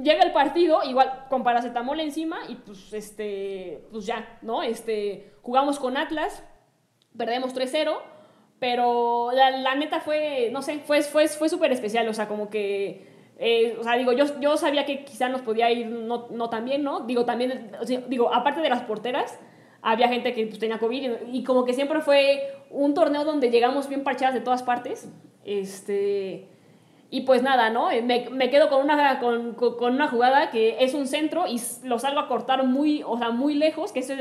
Llega el partido, igual con paracetamol encima y pues, este, pues ya, ¿no? Este, jugamos con Atlas, perdemos 3-0, pero la, la, neta fue, no sé, fue, fue, fue súper especial, o sea, como que, eh, o sea, digo, yo, yo sabía que quizá nos podía ir no, no tan bien, ¿no? Digo, también, o sea, digo, aparte de las porteras, había gente que pues, tenía COVID y, y, como que siempre fue un torneo donde llegamos bien parchadas de todas partes, este... Y pues nada, ¿no? Me, me quedo con una, con, con, una jugada que es un centro y lo salgo a cortar muy, o sea, muy lejos, que, eso,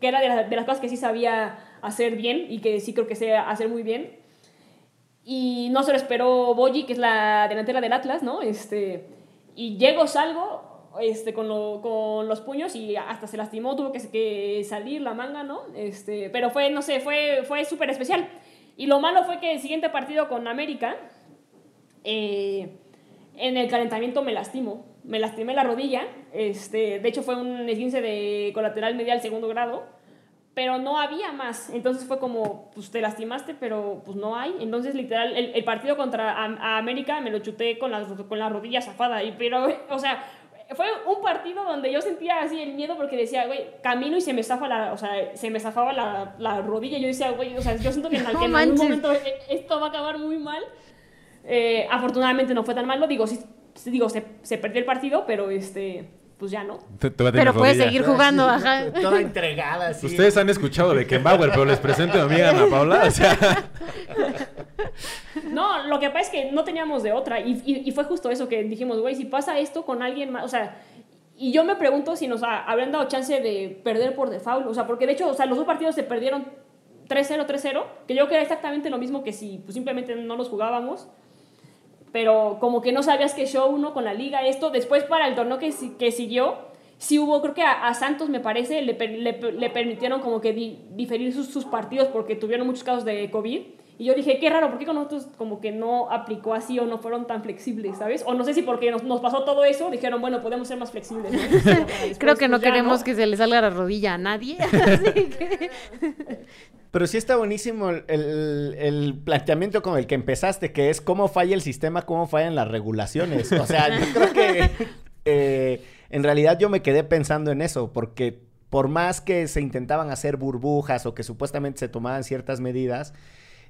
que era de, la, de las cosas que sí sabía hacer bien y que sí creo que sé hacer muy bien. Y no se lo esperó que es la delantera del Atlas, ¿no? Este, y llego, salgo este, con, lo, con los puños y hasta se lastimó, tuvo que, que salir la manga, ¿no? Este, pero fue, no sé, fue, fue súper especial. Y lo malo fue que el siguiente partido con América, eh, en el calentamiento me lastimo. Me lastimé la rodilla. Este, de hecho, fue un esguince de colateral medial segundo grado pero no había más. Entonces fue como, pues te lastimaste, pero pues no hay. Entonces, literal, el, el partido contra a, a América me lo chuté con la, con la rodilla zafada. Y, pero, o sea, fue un partido donde yo sentía así el miedo porque decía, güey, camino y se me zafa la, o sea, se me zafaba la, la rodilla. Yo decía, güey, o sea, yo siento que en, que en algún momento esto va a acabar muy mal. Eh, afortunadamente no fue tan malo. Digo, sí, digo se, se perdió el partido, pero este pues ya no. Pero puedes seguir jugando, ajá. Toda entregada, así. Ustedes han escuchado de Kenbauer, pero les presento a mi amiga Ana Paula, o sea... No, lo que pasa es que no teníamos de otra, y, y, y fue justo eso que dijimos, güey, si pasa esto con alguien más, o sea, y yo me pregunto si nos ha, habrían dado chance de perder por default, o sea, porque de hecho, o sea, los dos partidos se perdieron 3-0, 3-0, que yo creo que era exactamente lo mismo que si pues, simplemente no los jugábamos pero como que no sabías que show uno con la liga, esto, después para el torneo que, que siguió, sí hubo, creo que a, Santos me parece, le, le, le permitieron como que di, diferir sus, sus, partidos porque tuvieron muchos casos de COVID. Y yo dije, qué raro, ¿por qué con nosotros como que no aplicó así o no fueron tan flexibles, ¿sabes? O no sé si porque nos, nos pasó todo eso, dijeron, bueno, podemos ser más flexibles. ¿no? Después, Creo que no pues queremos no. que se le salga la rodilla a nadie. Así que... Pero sí está buenísimo el, el, el, planteamiento con el que empezaste, que es cómo falla el sistema, cómo fallan las regulaciones. O sea, yo creo que eh, en realidad yo me quedé pensando en eso, porque por más que se intentaban hacer burbujas o que supuestamente se tomaban ciertas medidas,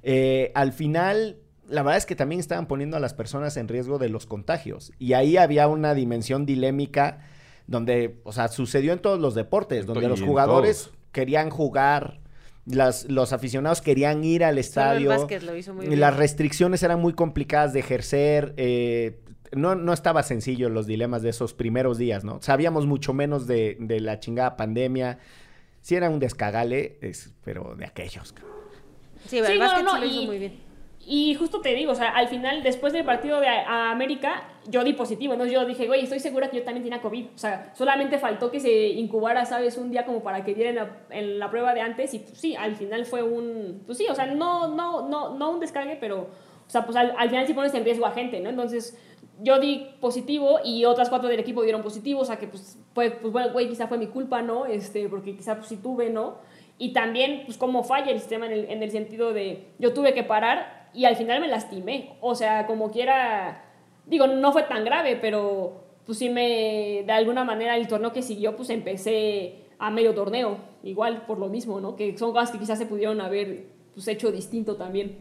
eh, al final la verdad es que también estaban poniendo a las personas en riesgo de los contagios. Y ahí había una dimensión dilémica donde, o sea, sucedió en todos los deportes, donde los jugadores todos. querían jugar, las, los aficionados querían ir al Solo el estadio. básquet lo hizo muy y bien. las restricciones eran muy complicadas de ejercer. eh, no, no estaba sencillo los dilemas de esos primeros días, ¿no? Sabíamos mucho menos de, de la chingada pandemia. Sí era un descagale, es- pero de aquellos. cabrón. Sí, el Sí, no, básquet no, sí lo hizo y- muy bien. Y justo te digo, o sea, al final, después del partido de América, yo di positivo, ¿no? Yo dije, güey, estoy segura que yo también tenía COVID. O sea, solamente faltó que se incubara, ¿sabes? Un día como para que dieran la, en la prueba de antes. Y pues sí, al final fue un. Pues sí, o sea, no, no, no, no un descargue, pero. O sea, pues al, al final sí pones en riesgo a gente, ¿no? Entonces, yo di positivo y otras cuatro del equipo dieron positivo. O sea, que pues, fue, pues bueno, güey, quizá fue mi culpa, ¿no? Este, porque quizá pues sí tuve, ¿no? Y también, pues, cómo falla el sistema en el, en el sentido de yo tuve que parar y al final me lastimé. O sea, como quiera, digo, no fue tan grave, pero pues sí me, de alguna manera, el torneo que siguió, pues empecé a medio torneo, igual por lo mismo, ¿no? Que son cosas que quizás se pudieron haber pues, hecho distinto también.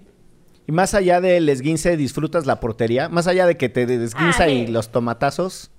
Y más allá del esguince, disfrutas la portería. Más allá de que te desguinza Ah, sí. y los tomatazos.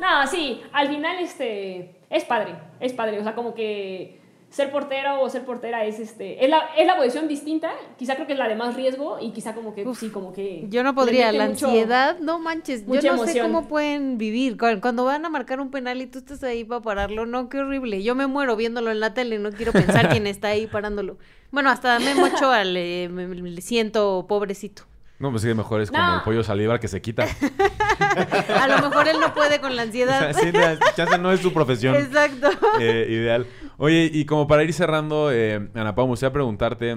No, sí, al final este es padre, es padre, o sea, como que ser portero o ser portera es este es la, es la posición distinta, quizá creo que es la de más riesgo y quizá como que sí, como que Yo no podría, la mucho- ansiedad, no manches, yo no sé cómo pueden vivir. Cu- Cuando van a marcar un penal y tú estás ahí para pararlo, no, qué horrible. Yo me muero viéndolo en la tele, no quiero pensar quién está ahí parándolo. Bueno, hasta me mocho al, eh, me, me siento pobrecito. No, pues sí, mejor es como No. el pollo salivar que se quita. A lo mejor él no puede con la ansiedad. sí, la- chance no es su profesión Exacto. eh, ideal. Oye, y como para ir cerrando, eh, Ana Pau, me gustaría preguntarte,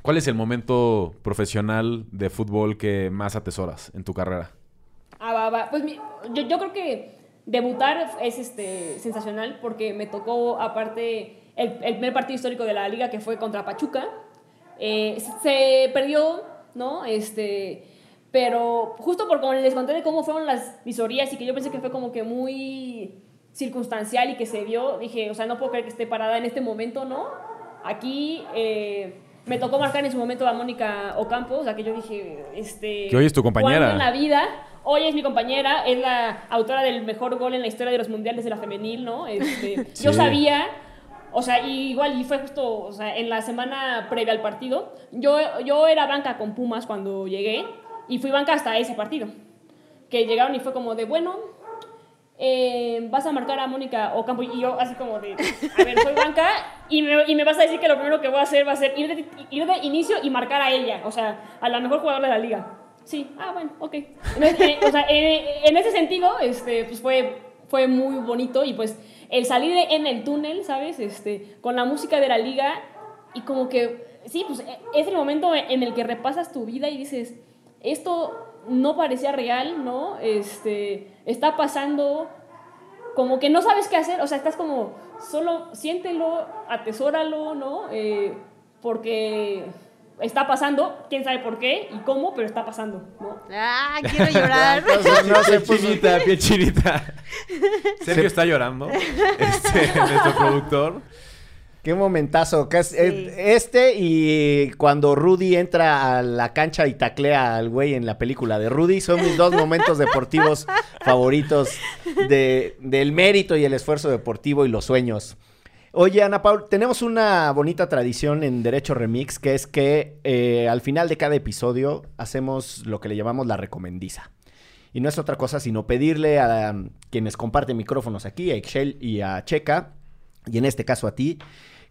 ¿cuál es el momento profesional de fútbol que más atesoras en tu carrera? Ah, va, va. Pues yo creo que debutar es este, sensacional porque me tocó, aparte, el, el primer partido histórico de la liga que fue contra Pachuca. Eh, se perdió, ¿no? Este, pero justo por como les conté de cómo fueron las visorías y que yo pensé que fue como que muy circunstancial y que se dio, dije, o sea, no puedo creer que esté parada en este momento, ¿no? Aquí eh, me tocó marcar en su momento a Mónica Ocampo, o sea, que yo dije, este... Que hoy es tu compañera. ¿cuándo en la vida. Hoy es mi compañera, es la autora del mejor gol en la historia de los mundiales de la femenil, ¿no? Este, Yo Sí. sabía, o sea, y igual, y fue justo, o sea, en la semana previa al partido, yo, yo era banca con Pumas cuando llegué, y fui banca hasta ese partido. Que llegaron y fue como de, bueno, eh, vas a marcar a Mónica Ocampo, y yo así como de, a ver, soy banca, y me, y me vas a decir que lo primero que voy a hacer va a ser ir de, ir de inicio y marcar a ella, o sea, a la mejor jugadora de la liga. Sí, ah, bueno, ok. Entonces, eh, o sea, eh, en ese sentido, este, pues fue, fue muy bonito y pues el salir en el túnel, ¿sabes? Este, con la música de la liga y como que, sí, pues eh, es el momento en el que repasas tu vida y dices, esto no parecía real, ¿no? Este, está pasando, como que no sabes qué hacer, o sea, estás como, solo siéntelo, atesóralo, ¿no? Eh, porque está pasando, quién sabe por qué y cómo, pero está pasando, ¿no? Ah, quiero llorar. no se puso- chinita, piel chinita. Sergio está llorando. Este, nuestro productor. Qué momentazo. que es- eh, Este y cuando Rudy entra a la cancha y taclea al güey en la película de Rudy son mis dos momentos deportivos favoritos de- del mérito y el esfuerzo deportivo y los sueños. Oye, Ana Paul, tenemos una bonita tradición en Derecho Remix, que es que eh, al final de cada episodio hacemos lo que le llamamos la recomendiza. Y no es otra cosa sino pedirle a um, quienes comparten micrófonos aquí, a Excel y a Checa, y en este caso a ti,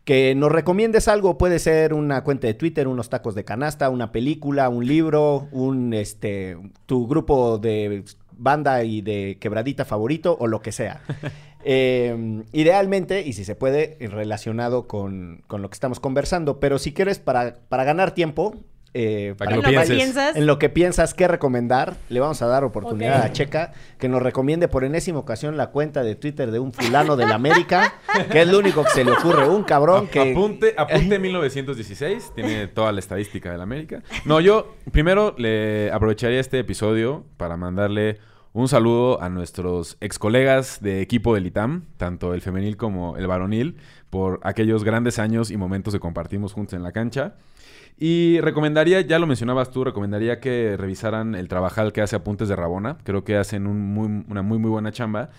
que nos recomiendes algo. Puede ser una cuenta de Twitter, unos tacos de canasta, una película, un libro, un este tu grupo de banda y de quebradita favorito o lo que sea. Eh, idealmente, y si se puede, relacionado con, con lo que estamos conversando. Pero si quieres, para, para ganar tiempo, eh, Para que En lo lo que pienses. piensas. en lo que piensas qué recomendar, le vamos a dar oportunidad a Checa que nos recomiende por enésima ocasión la cuenta de Twitter de un fulano del América, que es lo único que se le ocurre, un cabrón A- que... Apunte, apunte 1916, tiene toda la estadística del América. No, yo primero le aprovecharía este episodio para mandarle un saludo a nuestros ex colegas de equipo del ITAM, tanto el femenil como el varonil, por aquellos grandes años y momentos que compartimos juntos en la cancha. Y recomendaría, ya lo mencionabas tú, recomendaría que revisaran el trabajal que hace Apuntes de Rabona. Creo que hacen un muy- una muy, muy buena chamba.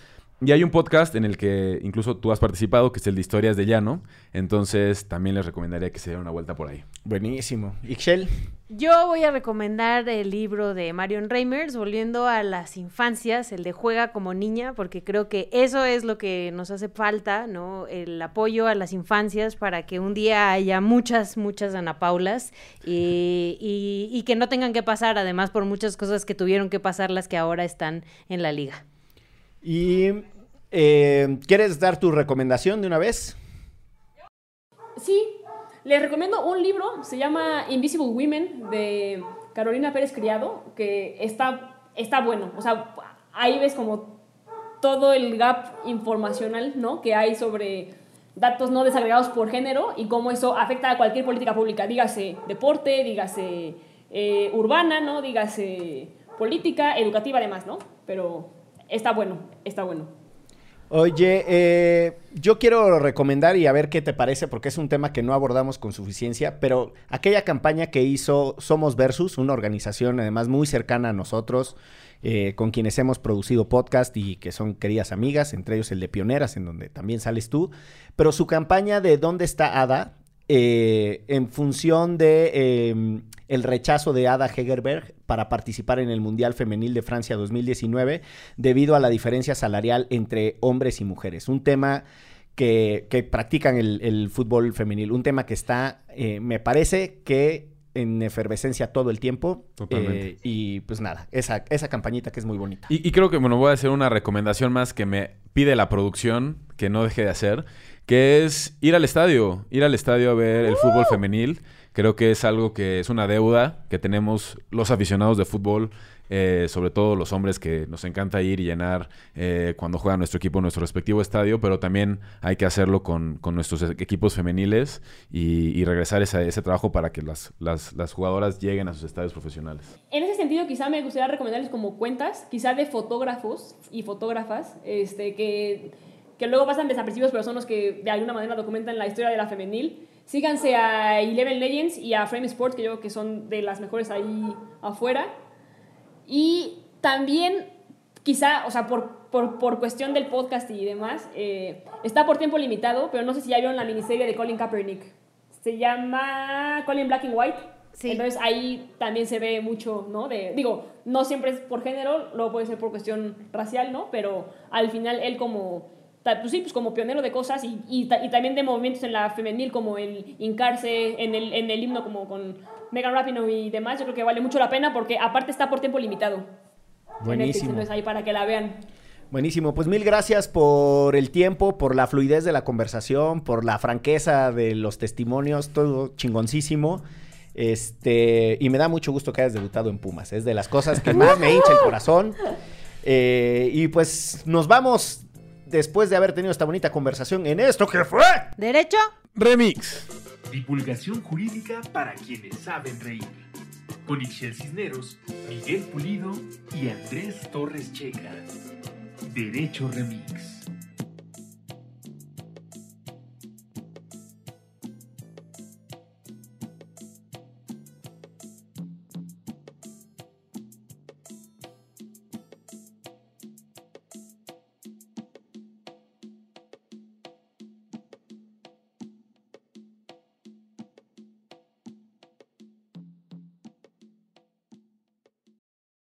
Y hay un podcast en el que incluso tú has participado, que es el de Historias de Llano. Entonces también les recomendaría que se den una vuelta por ahí. Buenísimo. Ixchel. Yo voy a recomendar el libro de Marion Reimers, volviendo a las infancias, el de Juega como niña, porque creo que eso es lo que nos hace falta, ¿no? El apoyo a las infancias para que un día haya muchas, muchas Ana Paulas y, y- y que no tengan que pasar, además, por muchas cosas que tuvieron que pasar las que ahora están en la liga. Y eh, ¿quieres dar tu recomendación de una vez? Sí, les recomiendo un libro, se llama Invisible Women de Carolina Pérez Criado, que está, está bueno. O sea, ahí ves como todo el gap informacional ¿no? que hay sobre datos no desagregados por género y cómo eso afecta a cualquier política pública, dígase deporte, dígase eh, urbana, ¿no? dígase política, educativa además, ¿no? Pero está bueno, está bueno. Oye, eh, yo quiero recomendar y a ver qué te parece, porque es un tema que no abordamos con suficiencia, pero aquella campaña que hizo Somos Versus, una organización además muy cercana a nosotros, eh, con quienes hemos producido podcast y que son queridas amigas, entre ellos el de Pioneras, en donde también sales tú, pero su campaña de ¿Dónde está Ada? Eh, en función de eh, el rechazo de Ada Hegerberg para participar en el Mundial Femenil de Francia 2019 debido a la diferencia salarial entre hombres y mujeres. Un tema que, que practican el, el fútbol femenil, un tema que está, eh, me parece que en efervescencia todo el tiempo. Totalmente. Eh, y pues nada, esa, esa campañita que es muy bonita. Y, y creo que, bueno, voy a hacer una recomendación más que me pide la producción, que no deje de hacer, que es ir al estadio, ir al estadio a ver el fútbol femenil. Creo que es algo que es una deuda que tenemos los aficionados de fútbol, eh, sobre todo los hombres que nos encanta ir y llenar eh, cuando juega nuestro equipo en nuestro respectivo estadio, pero también hay que hacerlo con, con nuestros e- equipos femeniles y, regresar esa- ese trabajo para que las, las, las jugadoras lleguen a sus estadios profesionales. En ese sentido, quizá me gustaría recomendarles como cuentas, quizá de fotógrafos y fotógrafas, este, que, que luego pasan desapercibidos, pero son los que de alguna manera documentan la historia de la femenil. Síganse a Eleven Legends y a Frame Sports, que yo creo que son de las mejores ahí afuera. Y también, quizá, o sea, por, por, por cuestión del podcast y demás, eh, está por tiempo limitado, pero no sé si ya vieron la miniserie de Colin Kaepernick. Se llama Colin Black and White. Sí. Entonces ahí también se ve mucho, ¿no? De, digo, no siempre es por género, luego puede ser por cuestión racial, ¿no? Pero al final él como, pues sí, pues como pionero de cosas y, y, y también de movimientos en la femenil como el hincarse en el, en el himno como con Megan Rapinoe y demás, yo creo que vale mucho la pena porque aparte está por tiempo limitado. en Netflix, Buenísimo. Entonces ahí para que la vean. Buenísimo, pues mil gracias por el tiempo, por la fluidez de la conversación, por la franqueza de los testimonios, todo chingoncísimo. Este, y me da mucho gusto que hayas debutado en Pumas, es de las cosas que más me hincha el corazón. Eh, y pues nos vamos después de haber tenido esta bonita conversación en esto que fue. ¿Derecho? Remix. Divulgación jurídica para quienes saben reír. Con Ixel Cisneros, Miguel Pulido y Andrés Torres Checa. Derecho Remix.